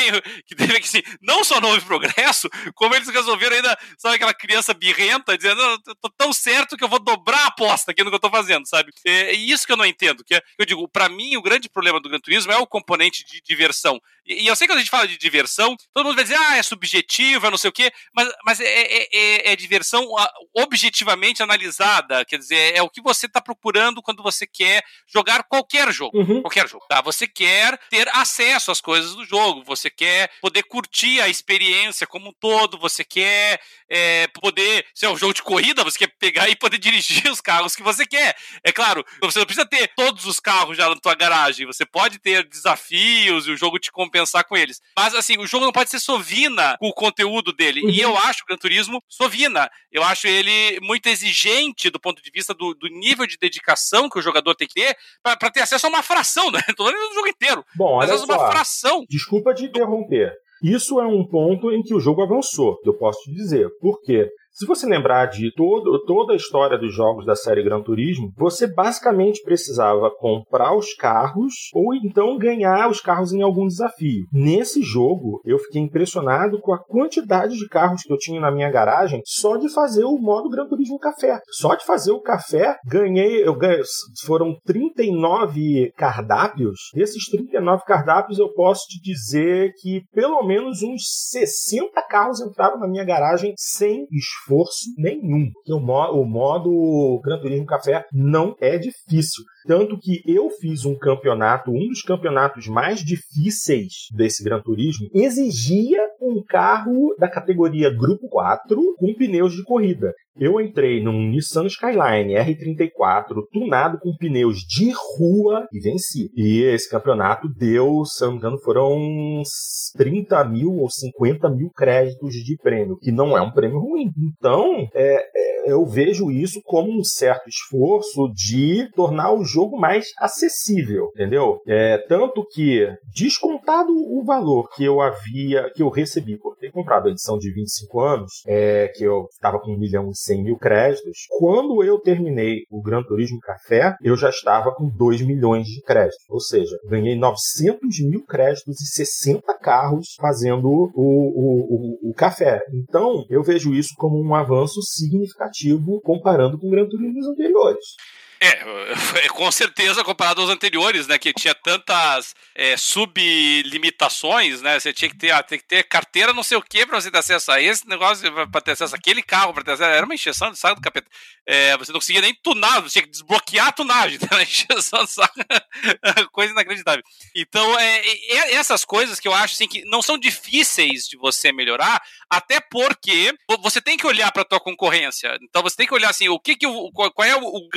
que teve que assim, não só não houve progresso, como eles resolveram ainda, sabe aquela criança birrenta, dizendo, eu tô tão certo que eu vou dobrar a aposta aqui no que eu tô fazendo, sabe? É, é isso que eu não entendo, que é, eu digo, para mim, o grande problema do Gran Turismo é o componente de diversão. E, e, eu sei que quando a gente fala de diversão, todo mundo vai dizer, ah, é subjetiva, é não sei o quê, mas, mas é, é, é, é diversão objetivamente analisada, quer dizer, é o que você está procurando quando você quer jogar qualquer jogo. Uhum. Qualquer jogo, tá? Você quer ter acesso às coisas do jogo, você quer poder curtir a experiência como um todo, você quer é, poder, se é um jogo de corrida, você quer pegar e poder dirigir os carros que você quer. É claro, você não precisa ter todos os carros já na tua garagem, você pode ter desafios e o jogo te compensar com eles. Mas assim, o jogo não pode ser sovina com o conteúdo dele. Uhum. E eu acho o Gran Turismo sovina. Eu acho ele muito exigente do ponto de vista do, do nível de dedicação que o jogador tem que ter para ter acesso a uma fração, né? Tô falando do jogo inteiro. Bom, olha só. uma fração. Desculpa te interromper. Isso é um ponto em que o jogo avançou, eu posso te dizer. Por quê? Se você lembrar de todo, toda a história dos jogos da série Gran Turismo, você basicamente precisava comprar os carros ou então ganhar os carros em algum desafio. Nesse jogo, eu fiquei impressionado com a quantidade de carros que eu tinha na minha garagem só de fazer o modo Gran Turismo Café. Só de fazer o café, ganhei, eu ganhei, foram 39 cardápios. Desses 39 cardápios, eu posso te dizer que pelo menos uns 60 carros entraram na minha garagem sem esforço nenhum. O modo, o modo Gran Turismo Café não é difícil. Tanto que eu fiz um campeonato, um dos campeonatos mais difíceis desse Gran Turismo, exigia um carro da categoria Grupo 4 com pneus de corrida. Eu entrei num Nissan Skyline R34 tunado com pneus de rua e venci. E esse campeonato deu, se não me engano, foram 30 mil ou 50 mil créditos de prêmio, que não é um prêmio ruim. Então, é, é, eu vejo isso como um certo esforço de tornar o jogo mais acessível, entendeu? É, tanto que, descontado o valor que eu havia, que eu recebi por ter comprado a edição de 25 anos, é, que eu estava com um milhão e 100 mil créditos, quando eu terminei o Gran Turismo Café, eu já estava com 2 milhões de créditos. Ou seja, ganhei 900 mil créditos e 60 carros fazendo o, o, o, o café. Então, eu vejo isso como um avanço significativo comparando com o Gran Turismo anteriores. É, com certeza comparado aos anteriores, né? Que tinha tantas é, sublimitações, né? Você tinha que ter, ah, que ter carteira não sei o que para você ter acesso a esse negócio, para ter acesso a aquele carro, para ter acesso. Era uma encheção de saco do capeta. É, você não conseguia nem tunar, você tinha que desbloquear a tunagem? Era encheção de saco. Coisa inacreditável. Então, é, é, essas coisas que eu acho assim, que não são difíceis de você melhorar, até porque você tem que olhar para a tua concorrência. Então você tem que olhar assim, o que que o, qual é o, o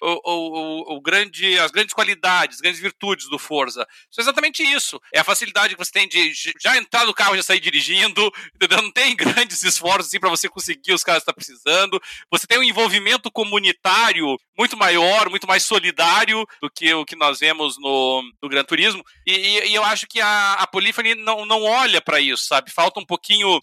o, o, o, grande, as grandes qualidades, as grandes virtudes do Forza. Isso é exatamente isso. É a facilidade que você tem de já entrar no carro e já sair dirigindo, entendeu? Não tem grandes esforços assim, para você conseguir os caras que está precisando. Você tem um envolvimento comunitário muito maior, muito mais solidário do que o que nós vemos no, no Gran Turismo. E, e, e eu acho que a, a Polyphony não, não olha para isso, sabe? Falta um pouquinho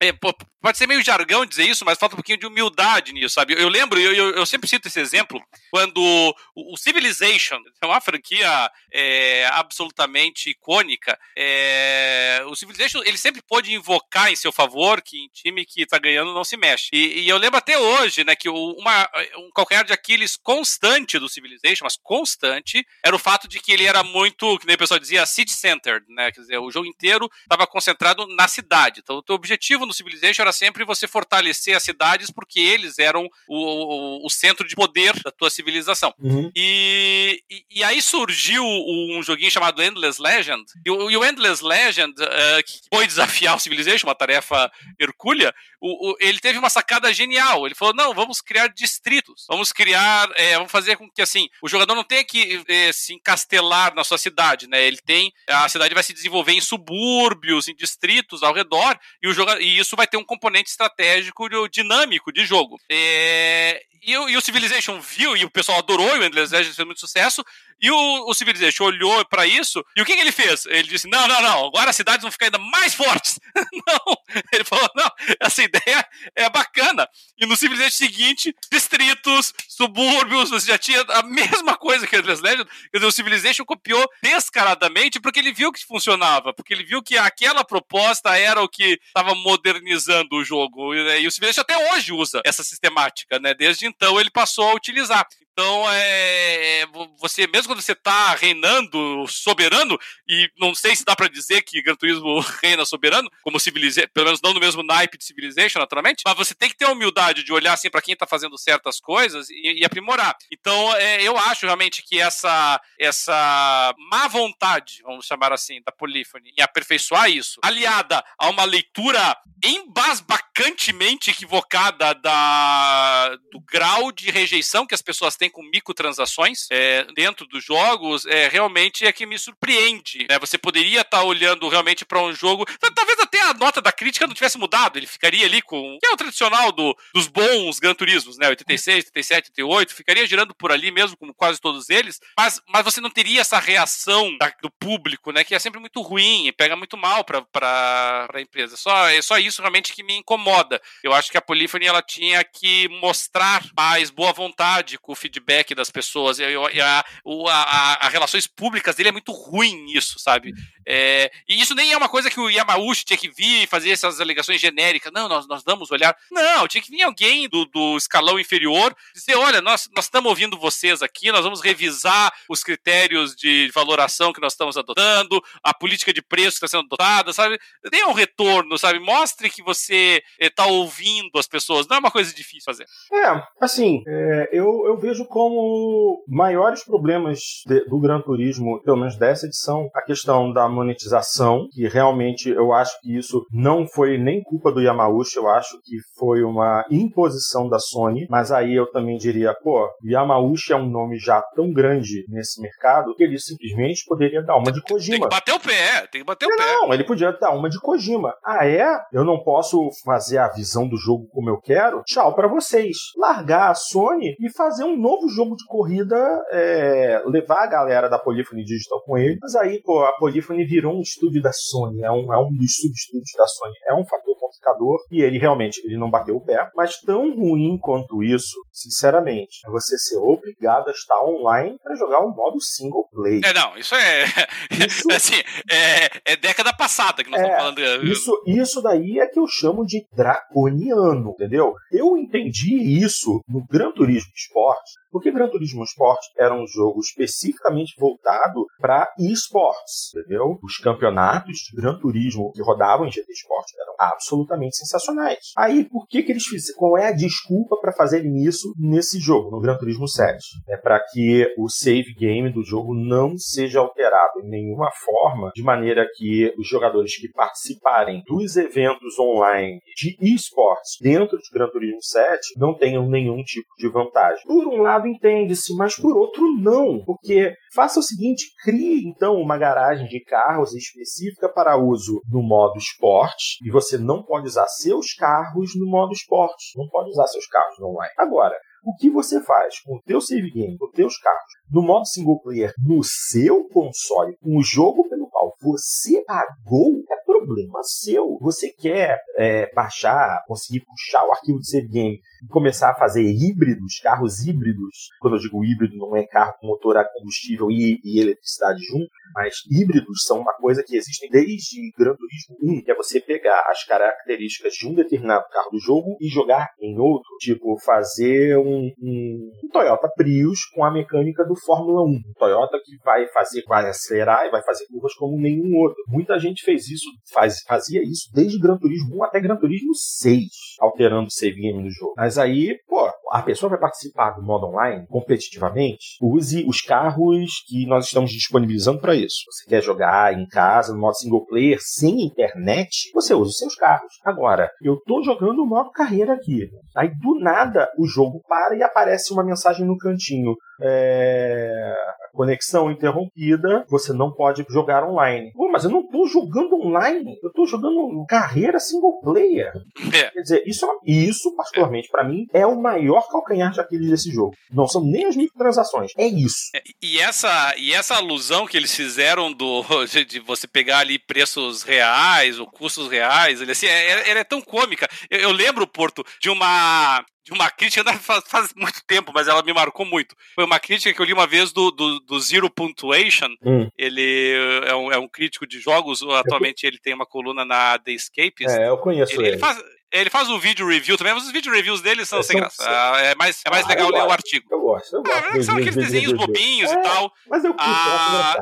é, pode ser meio jargão dizer isso, mas falta um pouquinho de humildade nisso, sabe? Eu, lembro, eu, eu, eu, sempre cito esse exemplo, quando o, o Civilization, é uma franquia é, absolutamente icônica, é, o Civilization, ele sempre pôde invocar em seu favor que em time que tá ganhando não se mexe. E, e eu lembro até hoje, né, que uma, um calcanhar de Aquiles constante do Civilization, mas constante, era o fato de que ele era muito, que nem o pessoal dizia, city-centered, né? Quer dizer, o jogo inteiro estava concentrado na cidade. Então, o teu objetivo no Civilization era sempre você fortalecer as cidades porque eles eram o, o, o centro de poder da tua civilização. Uhum. E, e, e, aí surgiu um joguinho chamado Endless Legend. E o, e o Endless Legend, uh, que foi desafiar o Civilization, uma tarefa hercúlea, o, ele teve uma sacada genial. Ele falou: não, vamos criar distritos. Vamos criar, é, vamos fazer com que assim, o jogador não tenha que é, se encastelar na sua cidade, né? Ele tem. A cidade vai se desenvolver em subúrbios, em distritos ao redor, e, o jogador, e isso vai ter um componente estratégico dinâmico de jogo. É, e, e, o Civilization viu, e o pessoal adorou, e o Endless Legend fez muito sucesso, e o, o Civilization olhou para isso, e o que, que, ele fez? Ele disse: não, não, não, agora as cidades vão ficar ainda mais fortes. não, ele falou: não, essa ideia é bacana. E no Civilization seguinte, distritos, subúrbios, você já tinha a mesma coisa que o Endless. Quer dizer, o Civilization copiou descaradamente porque ele viu que funcionava, porque ele viu que aquela proposta era o que estava modernizando o jogo. E, e o Civilization até hoje usa essa sistemática, né? Desde então ele passou a utilizar. Então, é, você, mesmo quando você está reinando soberano, e não sei se dá para dizer que Gran Turismo reina soberano, como Civilization, pelo menos não no mesmo naipe de Civilization, naturalmente, mas você tem que ter a humildade de olhar assim para quem está fazendo certas coisas e, e aprimorar. Então, é, eu acho realmente que essa, essa má vontade, vamos chamar assim, da Polyphony, em aperfeiçoar isso, aliada a uma leitura embasbacantemente equivocada da, do grau de rejeição que as pessoas têm com microtransações é, dentro dos jogos é, realmente é que me surpreende. Né? Você poderia estar tá olhando realmente para um jogo. Talvez até a nota da crítica não tivesse mudado. Ele ficaria ali com. é o tradicional do, dos bons Gran Turismos, né? 86, 87, 88. Ficaria girando por ali mesmo, como quase todos eles. Mas, mas você não teria essa reação da, do público, né? Que é sempre muito ruim e pega muito mal para a empresa. Só, é só isso realmente que me incomoda. Eu acho que a Polyphony ela tinha que mostrar mais boa vontade com o feedback das pessoas. E a, a, a, a relações públicas dele é muito ruim nisso, sabe? É, e isso nem é uma coisa que o Yamauchi tinha que vir e fazer essas alegações genéricas. Não, nós, nós damos olhar. Não, tinha que vir alguém do, do escalão inferior dizer: olha, nós, nós estamos ouvindo vocês aqui, nós vamos revisar os critérios de valoração que nós estamos adotando, a política de preço que está sendo adotada, sabe? Dê um retorno, sabe? Mostre que você está eh, ouvindo as pessoas. Não é uma coisa difícil fazer. É, assim, é, eu, eu vejo como maiores problemas de, do Gran Turismo, pelo menos dessa edição, a questão da monetização, que realmente eu acho que isso não foi nem culpa do Yamauchi, eu acho que foi uma imposição da Sony, mas aí eu também diria, pô, Yamauchi é um nome já tão grande nesse mercado que ele simplesmente poderia dar uma de Kojima. Tem que bater o pé, tem que bater o não, pé. Não, ele podia dar uma de Kojima. Ah, é? Eu não posso fazer a visão do jogo como eu quero? Tchau para vocês. Largar a Sony e fazer um novo jogo de corrida, é, levar a galera da Polyphony Digital com ele. Mas aí, pô, a Polyphony virou um estúdio da Sony, é um, é um dos subestúdios da Sony. É um fator complicador e ele realmente ele não bateu o pé. Mas tão ruim quanto isso, sinceramente, é você ser obrigado a estar online para jogar um modo single player. É, não, isso é. Isso, assim, é, é, década passada que nós é, estamos falando. Isso, isso daí é que eu chamo de draconiano, entendeu? Eu entendi isso no Gran Turismo Esporte porque Gran Turismo Sport era um jogo especificamente voltado para esportes, entendeu? Os campeonatos de Gran Turismo que rodavam em GT Sport eram absolutamente sensacionais. Aí, por que que eles fizeram? Qual é a desculpa para fazerem isso nesse jogo, no Gran Turismo 7? É para que o save game do jogo não seja alterado em nenhuma forma, de maneira que os jogadores que participarem dos eventos online de esportes dentro de Gran Turismo 7 não tenham nenhum tipo de vantagem. Por um lado, entende-se, mas por outro não, porque faça o seguinte, crie então uma garagem de carros específica para uso no modo esporte e você não pode usar seus carros no modo esporte, não pode usar seus carros online. Agora, o que você faz com o teu save game, com os teus carros, no modo single player, no seu console, com o jogo pelo qual você pagou, problema seu. Você quer é, baixar, conseguir puxar o arquivo de save game e começar a fazer híbridos, carros híbridos. Quando eu digo híbrido, não é carro com motor a combustível e, e eletricidade junto, mas híbridos são uma coisa que existem desde Gran Turismo 1, que é você pegar as características de um determinado carro do jogo e jogar em outro. Tipo, fazer um, um, um Toyota Prius com a mecânica do Fórmula 1. Um Toyota que vai fazer, vai acelerar e vai fazer curvas como nenhum outro. Muita gente fez isso, faz, fazia isso desde Gran Turismo 1 até Gran Turismo 6, alterando o save game do jogo. Mas aí, pô, a pessoa vai participar do modo online competitivamente, use os carros que nós estamos disponibilizando para isso. Você quer jogar em casa, no modo single player, sem internet, você usa os seus carros. Agora, eu estou jogando o modo carreira aqui. Aí do nada o jogo para e aparece uma mensagem no cantinho. É conexão interrompida, você não pode jogar online. Pô, mas eu não estou jogando online, eu estou jogando carreira single player. É. Quer dizer, isso, é isso particularmente para mim, é o maior calcanhar de Aquiles desse jogo. Não são nem as microtransações, é isso. É, e essa, e essa alusão que eles fizeram do de você pegar ali preços reais ou custos reais, ele, assim, é, ela é tão cômica. Eu, eu lembro, Porto, de uma de uma crítica, faz, faz, muito tempo, mas ela me marcou muito. Foi uma crítica que eu li uma vez do, do, do Zero Punctuation. Hum. Ele é um, é um, crítico de jogos, atualmente ele tem uma coluna na The Escapes. É, eu conheço ele. Ele, ele faz, ele faz um vídeo review também, mas os vídeo reviews dele são é, sem graça. Ah, é mais, é mais ah, legal ler o artigo. Eu gosto, eu gosto. Ah, são aqueles desenhos bobinhos é, e tal. Mas eu, ah,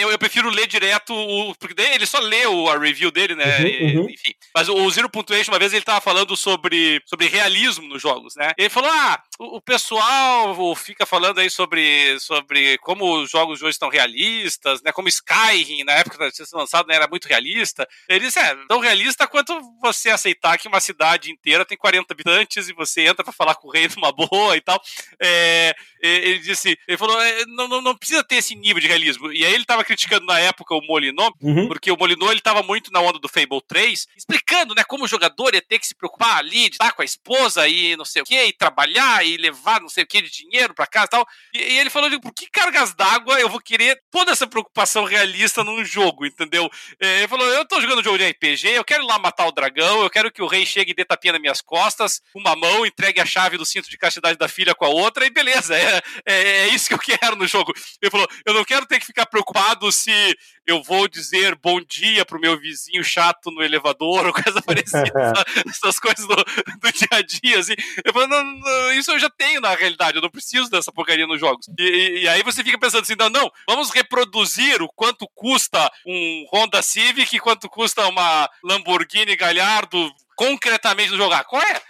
eu, eu, prefiro ler direto, o, porque ele só lê o, a review dele, né? Uhum, uhum. Enfim. Mas o Zero Punctuation, uma vez ele tava falando sobre, sobre realismo nos jogos, né? Ele falou: ah, o, o pessoal fica falando aí sobre, sobre como os jogos de hoje estão realistas, né? Como Skyrim, na época que tinha sido lançado, né, era muito realista. Ele disse: é, tão realista quanto você aceitar que uma cidade inteira tem 40 habitantes e você entra para falar com o rei numa boa e tal. É, ele disse, ele falou, é, não, não, não, precisa ter esse nível de realismo. E aí ele tava criticando na época o Molinô, uhum. porque o Molinô ele tava muito na onda do Fable 3, explicando, né, como o jogador ia ter que se preocupar ali de estar com a esposa e não sei o que, e trabalhar e levar não sei o que de dinheiro para casa e tal. E, e ele falou, por que cargas d'água eu vou querer toda essa preocupação realista num jogo, entendeu? É, ele falou, eu tô jogando um jogo de RPG, eu quero ir lá matar o dragão, eu quero que o rei chegue e dê tapinha nas minhas costas, uma mão, entregue a chave do cinto de castidade da filha com a outra, e beleza, é, é, é isso que eu quero no jogo. Ele falou, eu não quero ter que ficar preocupado se eu vou dizer bom dia pro meu vizinho chato no elevador, ou coisa parecida, essas coisas do, do, dia a dia, assim. Eu falo, não, não, isso eu já tenho na realidade, eu não preciso dessa porcaria nos jogos. E, e, e, aí você fica pensando assim, não, não, vamos reproduzir o quanto custa um Honda Civic, quanto custa uma Lamborghini Gallardo concretamente no jogar. Qual é?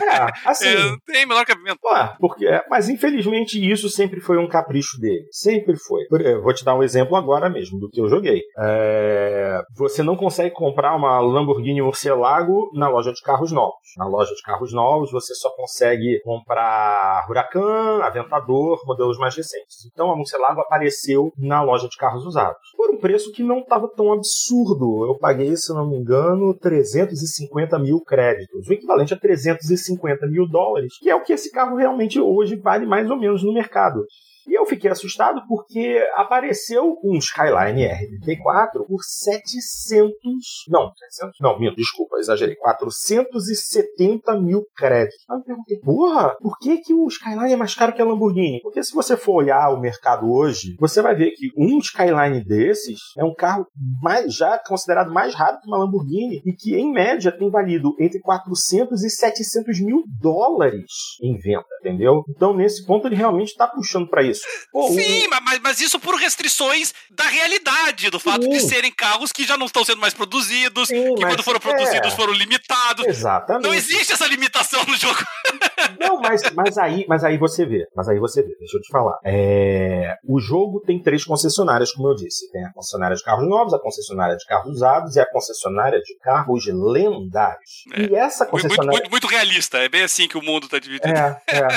É, assim. É, tem menor cabimento. Ué, porque, é, mas infelizmente isso sempre foi um capricho dele. Sempre foi. Eu vou te dar um exemplo agora mesmo do que eu joguei. É, você não consegue comprar uma Lamborghini Murcielago na loja de carros novos. Na loja de carros novos você só consegue comprar Huracan, Aventador, modelos mais recentes. Então a Murcielago apareceu na loja de carros usados. Por um preço que não estava tão absurdo. Eu paguei, se não me engano, 350 mil créditos. O equivalente equivalente a 350 mil dólares, que é o que esse carro realmente hoje vale mais ou menos no mercado. E eu fiquei assustado porque apareceu um Skyline RT4 por 700. Não, 700? Não, minha, desculpa, exagerei. 470 mil créditos. Aí eu perguntei, porra, por que, que o Skyline é mais caro que a Lamborghini? Porque se você for olhar o mercado hoje, você vai ver que um Skyline desses é um carro mais, já considerado mais rápido que uma Lamborghini e que, em média, tem valido entre 400 e 700 mil dólares em venda, entendeu? Então, nesse ponto, ele realmente está puxando para isso. Sim, o... mas, mas isso por restrições da realidade, do fato Sim. de serem carros que já não estão sendo mais produzidos, Sim, que quando foram produzidos é... foram limitados. Exatamente. Não existe essa limitação no jogo. Não, mas, mas, aí, mas aí você vê, mas aí você vê, deixa eu te falar. É... O jogo tem três concessionárias, como eu disse. Tem a concessionária de carros novos, a concessionária de carros usados e a concessionária de carros lendários. É. E essa concessionária... Muito, muito, muito, realista, é bem assim que o mundo está dividido. É, é.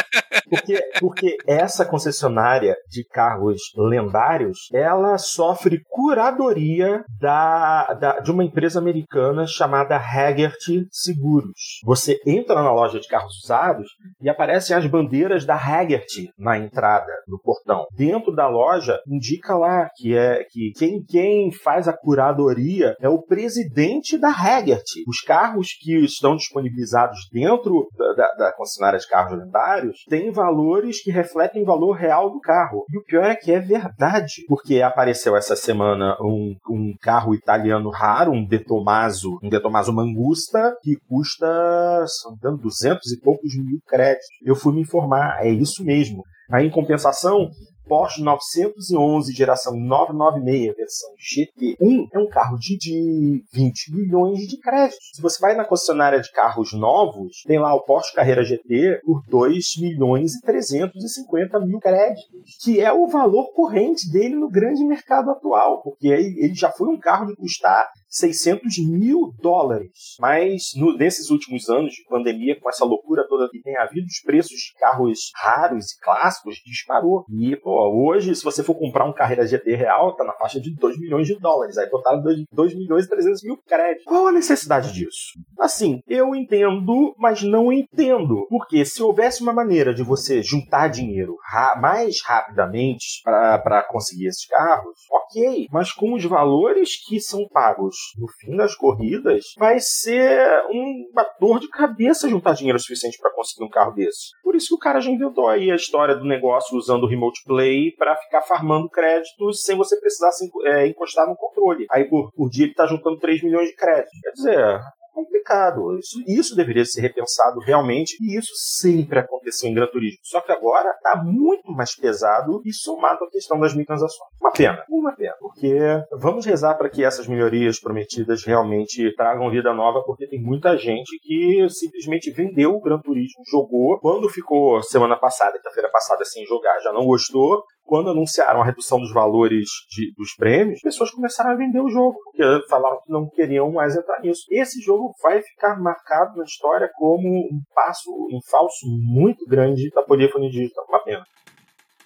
Porque, porque essa concessionária de carros lendários, ela sofre curadoria da, da, de uma empresa americana chamada Hagerty Seguros. Você entra na loja de carros usados e aparecem as bandeiras da Hagerty na entrada, no portão. Dentro da loja indica lá que é que quem, quem faz a curadoria é o presidente da Hagerty. Os carros que estão disponibilizados dentro da, da, da concessionária de carros lendários têm valores que refletem o valor real do carro. E o pior é que é verdade, porque apareceu essa semana um, um carro italiano raro, um De Tomaso, um De Tomaso Mangusta, que custa, são 200 e poucos mil créditos. Eu fui me informar, é isso mesmo. Aí, em compensação, Porsche 911 geração 996 versão GT1 é um carro de, de 20 milhões de créditos. Se você vai na concessionária de carros novos, tem lá o Porsche Carreira GT por 2 milhões e 350 mil créditos, que é o valor corrente dele no grande mercado atual, porque ele já foi um carro de custar 600 mil dólares. Mas no, nesses últimos anos de pandemia, com essa loucura toda que tem havido, os preços de carros raros e clássicos disparou. E, pô, hoje, se você for comprar um Carreira GT real, tá na faixa de 2 milhões de dólares. Aí botaram 2, 2 milhões e 300 mil créditos. Qual a necessidade disso? Assim, eu entendo, mas não entendo. Porque se houvesse uma maneira de você juntar dinheiro ra mais rapidamente para conseguir esses carros, ok. Mas com os valores que são pagos no fim das corridas, vai ser uma dor de cabeça juntar dinheiro suficiente para conseguir um carro desse. Por isso que o cara já inventou aí a história do negócio usando o Remote Play para ficar farmando créditos sem você precisar se, é, encostar no controle. Aí por, por dia ele tá juntando 3 milhões de créditos. Quer dizer, complicado. Isso, isso deveria ser repensado realmente, e isso sempre aconteceu em Gran Turismo. Só que agora está muito mais pesado e somado à questão das microtransações. Uma pena, uma pena, porque vamos rezar para que essas melhorias prometidas realmente tragam vida nova, porque tem muita gente que simplesmente vendeu o Gran Turismo, jogou, quando ficou semana passada, quinta-feira passada, sem jogar, já não gostou, quando anunciaram a redução dos valores de, dos prêmios, pessoas começaram a vender o jogo, porque falaram que não queriam mais entrar nisso. Esse jogo vai ficar marcado na história como um passo em falso muito grande da Polyphony Digital. Uma pena.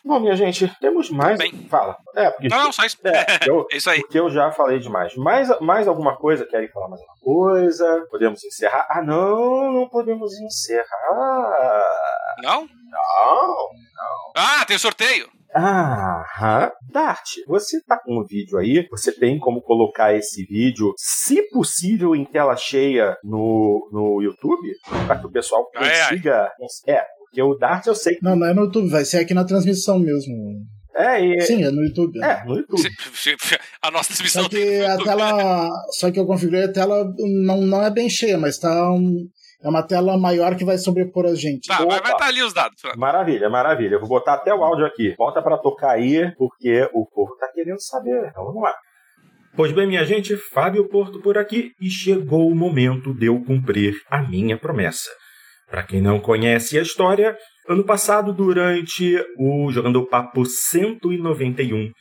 Bom, minha gente, temos mais. Bem. Fala. É, porque. Não, não, só isso. É, eu, É isso aí. porque eu já falei demais. Mais, mais alguma coisa? Querem falar mais alguma coisa? Podemos encerrar? Ah, não, não podemos encerrar. Não? Não. Ah, tem sorteio. Aham. Dart, você tá com um vídeo aí, você tem como colocar esse vídeo, se possível, em tela cheia no, no YouTube, para que o pessoal Ai, ai. consiga. É, porque o Dart eu sei que. Não, não é no YouTube, vai ser aqui na transmissão mesmo. É, e- Sim, é no YouTube. é no YouTube. A nossa transmissão Só que a tela. Só que eu configurei a tela não, não é bem cheia, mas tá um, é uma tela maior que vai sobrepor a gente. Tá, vai Opa. estar ali os dados. Maravilha, maravilha. Eu vou botar até o áudio aqui. Volta pra tocar aí, porque o povo tá querendo saber. Então vamos lá. Pois bem, minha gente, Fábio Porto por aqui e chegou o momento de eu cumprir a minha promessa. Para quem não conhece a história, ano passado, durante o Jogando Papo 191,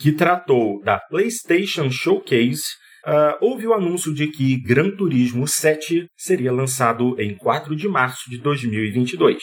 que tratou da PlayStation Showcase, ah, houve o anúncio de que Gran Turismo 7 seria lançado em 4 de março de 2022.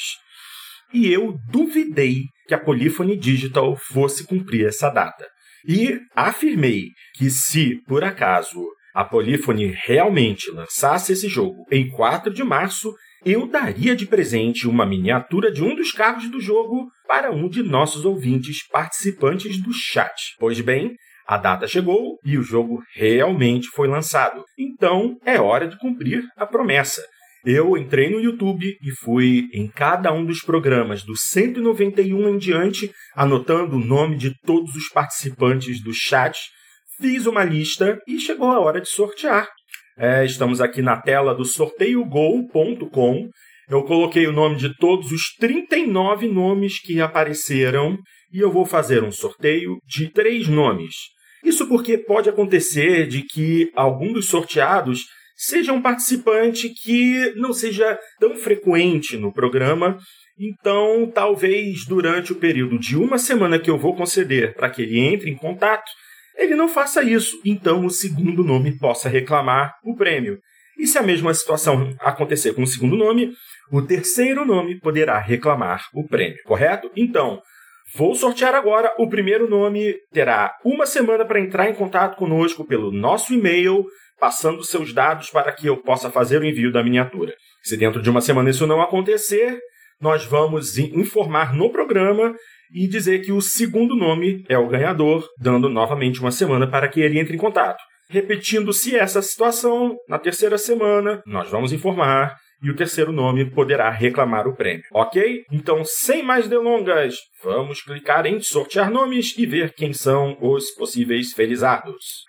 E eu duvidei que a Polyphony Digital fosse cumprir essa data. E afirmei que se, por acaso, a Polyphony realmente lançasse esse jogo em 4 de março, eu daria de presente uma miniatura de um dos carros do jogo para um de nossos ouvintes participantes do chat. Pois bem, a data chegou e o jogo realmente foi lançado. Então é hora de cumprir a promessa. Eu entrei no YouTube e fui em cada um dos programas do 191 em diante, anotando o nome de todos os participantes do chat, fiz uma lista e chegou a hora de sortear. É, estamos aqui na tela do sorteiogol.com. Eu coloquei o nome de todos os 39 nomes que apareceram e eu vou fazer um sorteio de três nomes. Isso porque pode acontecer de que algum dos sorteados seja um participante que não seja tão frequente no programa. Então, talvez durante o período de uma semana que eu vou conceder para que ele entre em contato, ele não faça isso. Então, o segundo nome possa reclamar o prêmio. E se a mesma situação acontecer com o segundo nome, o terceiro nome poderá reclamar o prêmio, correto? Então, Vou sortear agora. O primeiro nome terá uma semana para entrar em contato conosco pelo nosso e-mail, passando seus dados para que eu possa fazer o envio da miniatura. Se dentro de uma semana isso não acontecer, nós vamos in- informar no programa e dizer que o segundo nome é o ganhador, dando novamente uma semana para que ele entre em contato. Repetindo-se essa situação, na terceira semana, nós vamos informar e o terceiro nome poderá reclamar o prêmio. Ok? Então, sem mais delongas, vamos clicar em sortear nomes e ver quem são os possíveis felizados.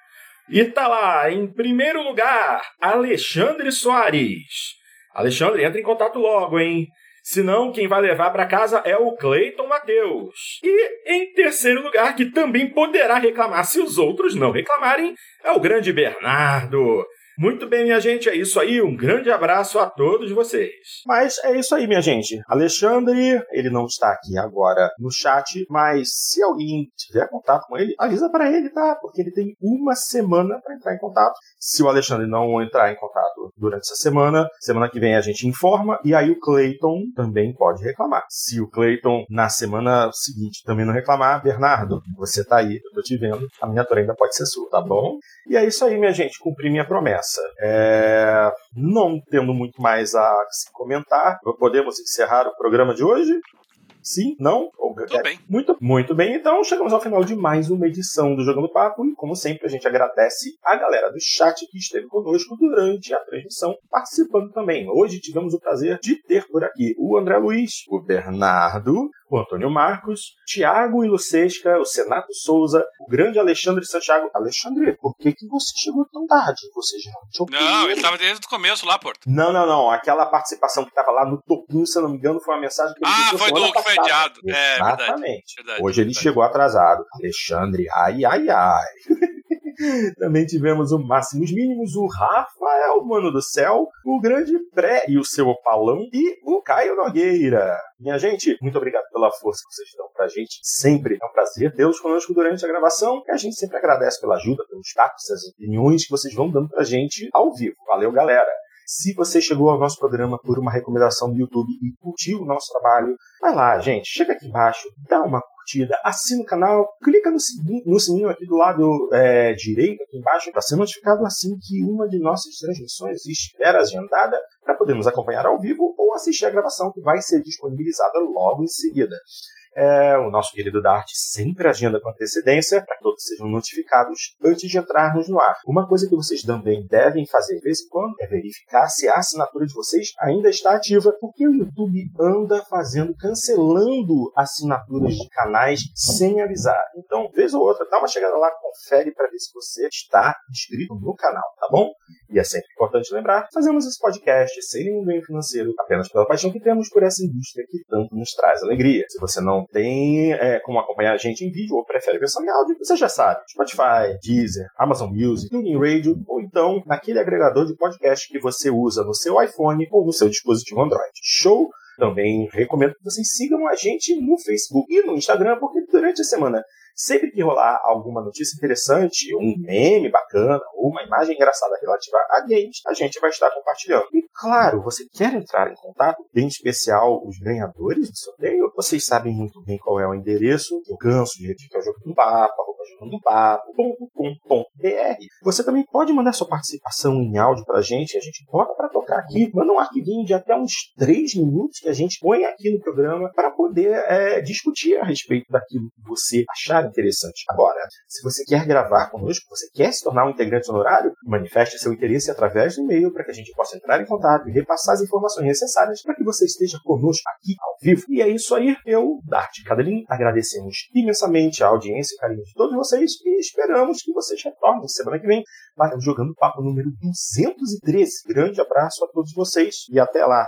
E tá lá, em primeiro lugar, Alexandre Soares. Alexandre, entra em contato logo, hein? Senão, quem vai levar para casa é o Cleiton Matheus. E em terceiro lugar, que também poderá reclamar se os outros não reclamarem, é o grande Bernardo. Muito bem, minha gente, é isso aí. Um grande abraço a todos vocês. Mas é isso aí, minha gente. Alexandre, ele não está aqui agora no chat, mas se alguém tiver contato com ele, avisa para ele, tá? Porque ele tem uma semana para entrar em contato. Se o Alexandre não entrar em contato durante essa semana, semana que vem a gente informa e aí o Clayton também pode reclamar. Se o Clayton na semana seguinte também não reclamar, Bernardo, você tá aí, eu tô te vendo, a miniatura ainda pode ser sua, tá bom? E é isso aí, minha gente, cumpri minha promessa. É, Não tendo muito mais a se comentar, podemos encerrar o programa de hoje? Sim? Não? Tudo bem. Muito, muito bem, então chegamos ao final de mais uma edição do Jogando Papo e, como sempre, a gente agradece a galera do chat que esteve conosco durante a transmissão, participando também. Hoje tivemos o prazer de ter por aqui o André Luiz, o Bernardo, o Antônio Marcos, Tiago e Lucesca, o Senato Souza, o grande Alexandre Santiago. Alexandre, por que, que você chegou tão tarde? Você já Não, ele tava desde o começo lá, Porto. Não, não, não. Aquela participação que estava lá no topinho, se eu não me engano, foi uma mensagem que ele Ah, foi do que foi adiado. É. Exatamente. Verdade, Hoje ele verdade. chegou atrasado. Alexandre, ai, ai, ai. Também tivemos o Máximos Mínimos, o Rafael Mano do Céu, o Grande Pré e o seu opalão e o Caio Nogueira. Minha gente, muito obrigado pela força que vocês dão pra gente. Sempre é um prazer tê-los conosco durante a gravação. E a gente sempre agradece pela ajuda, pelos tatos, as opiniões que vocês vão dando pra gente ao vivo. Valeu, galera! Se você chegou ao nosso programa por uma recomendação do YouTube e curtiu o nosso trabalho, vai lá, gente, chega aqui embaixo, dá uma curtida, assina o canal, clica no sininho, no sininho aqui do lado é, direito, aqui embaixo, para ser notificado assim que uma de nossas transmissões estiver agendada, para podermos acompanhar ao vivo ou assistir a gravação que vai ser disponibilizada logo em seguida. É, o nosso querido Dart sempre agenda com antecedência para que todos sejam notificados antes de entrarmos no ar. Uma coisa que vocês também devem fazer de vez em quando é verificar se a assinatura de vocês ainda está ativa, porque o YouTube anda fazendo, cancelando assinaturas de canais sem avisar. Então, vez ou outra, dá uma chegada lá, confere para ver se você está inscrito no canal, tá bom? E é sempre importante lembrar, fazemos esse podcast sem nenhum ganho financeiro, apenas pela paixão que temos por essa indústria que tanto nos traz alegria. Se você não tem é, como acompanhar a gente em vídeo ou prefere versão em áudio, você já sabe. Spotify, Deezer, Amazon Music, TuneIn Radio ou então naquele agregador de podcast que você usa no seu iPhone ou no seu dispositivo Android. Show? Também recomendo que vocês sigam a gente no Facebook e no Instagram, porque durante a semana Sempre que rolar alguma notícia interessante, um meme bacana ou uma imagem engraçada relativa a games, a gente vai estar compartilhando. E claro, você quer entrar em contato, em especial os ganhadores do sorteio, vocês sabem muito bem qual é o endereço. Eu canso de repetir que é o jogo do papo, papo.com.br. Você também pode mandar sua participação em áudio para a gente, a gente bota para tocar aqui. Manda um arquivinho de até uns 3 minutos que a gente põe aqui no programa para poder é, discutir a respeito daquilo que você achar interessante. Agora, se você quer gravar conosco, você quer se tornar um integrante honorário, manifeste seu interesse através do e-mail para que a gente possa entrar em contato e repassar as informações necessárias para que você esteja conosco aqui ao vivo. E é isso aí, eu, Dart Cadelin, agradecemos imensamente a audiência e carinho de todos vocês e esperamos que vocês retornem semana que vem para o Jogando Papo número 213. Grande abraço a todos vocês e até lá!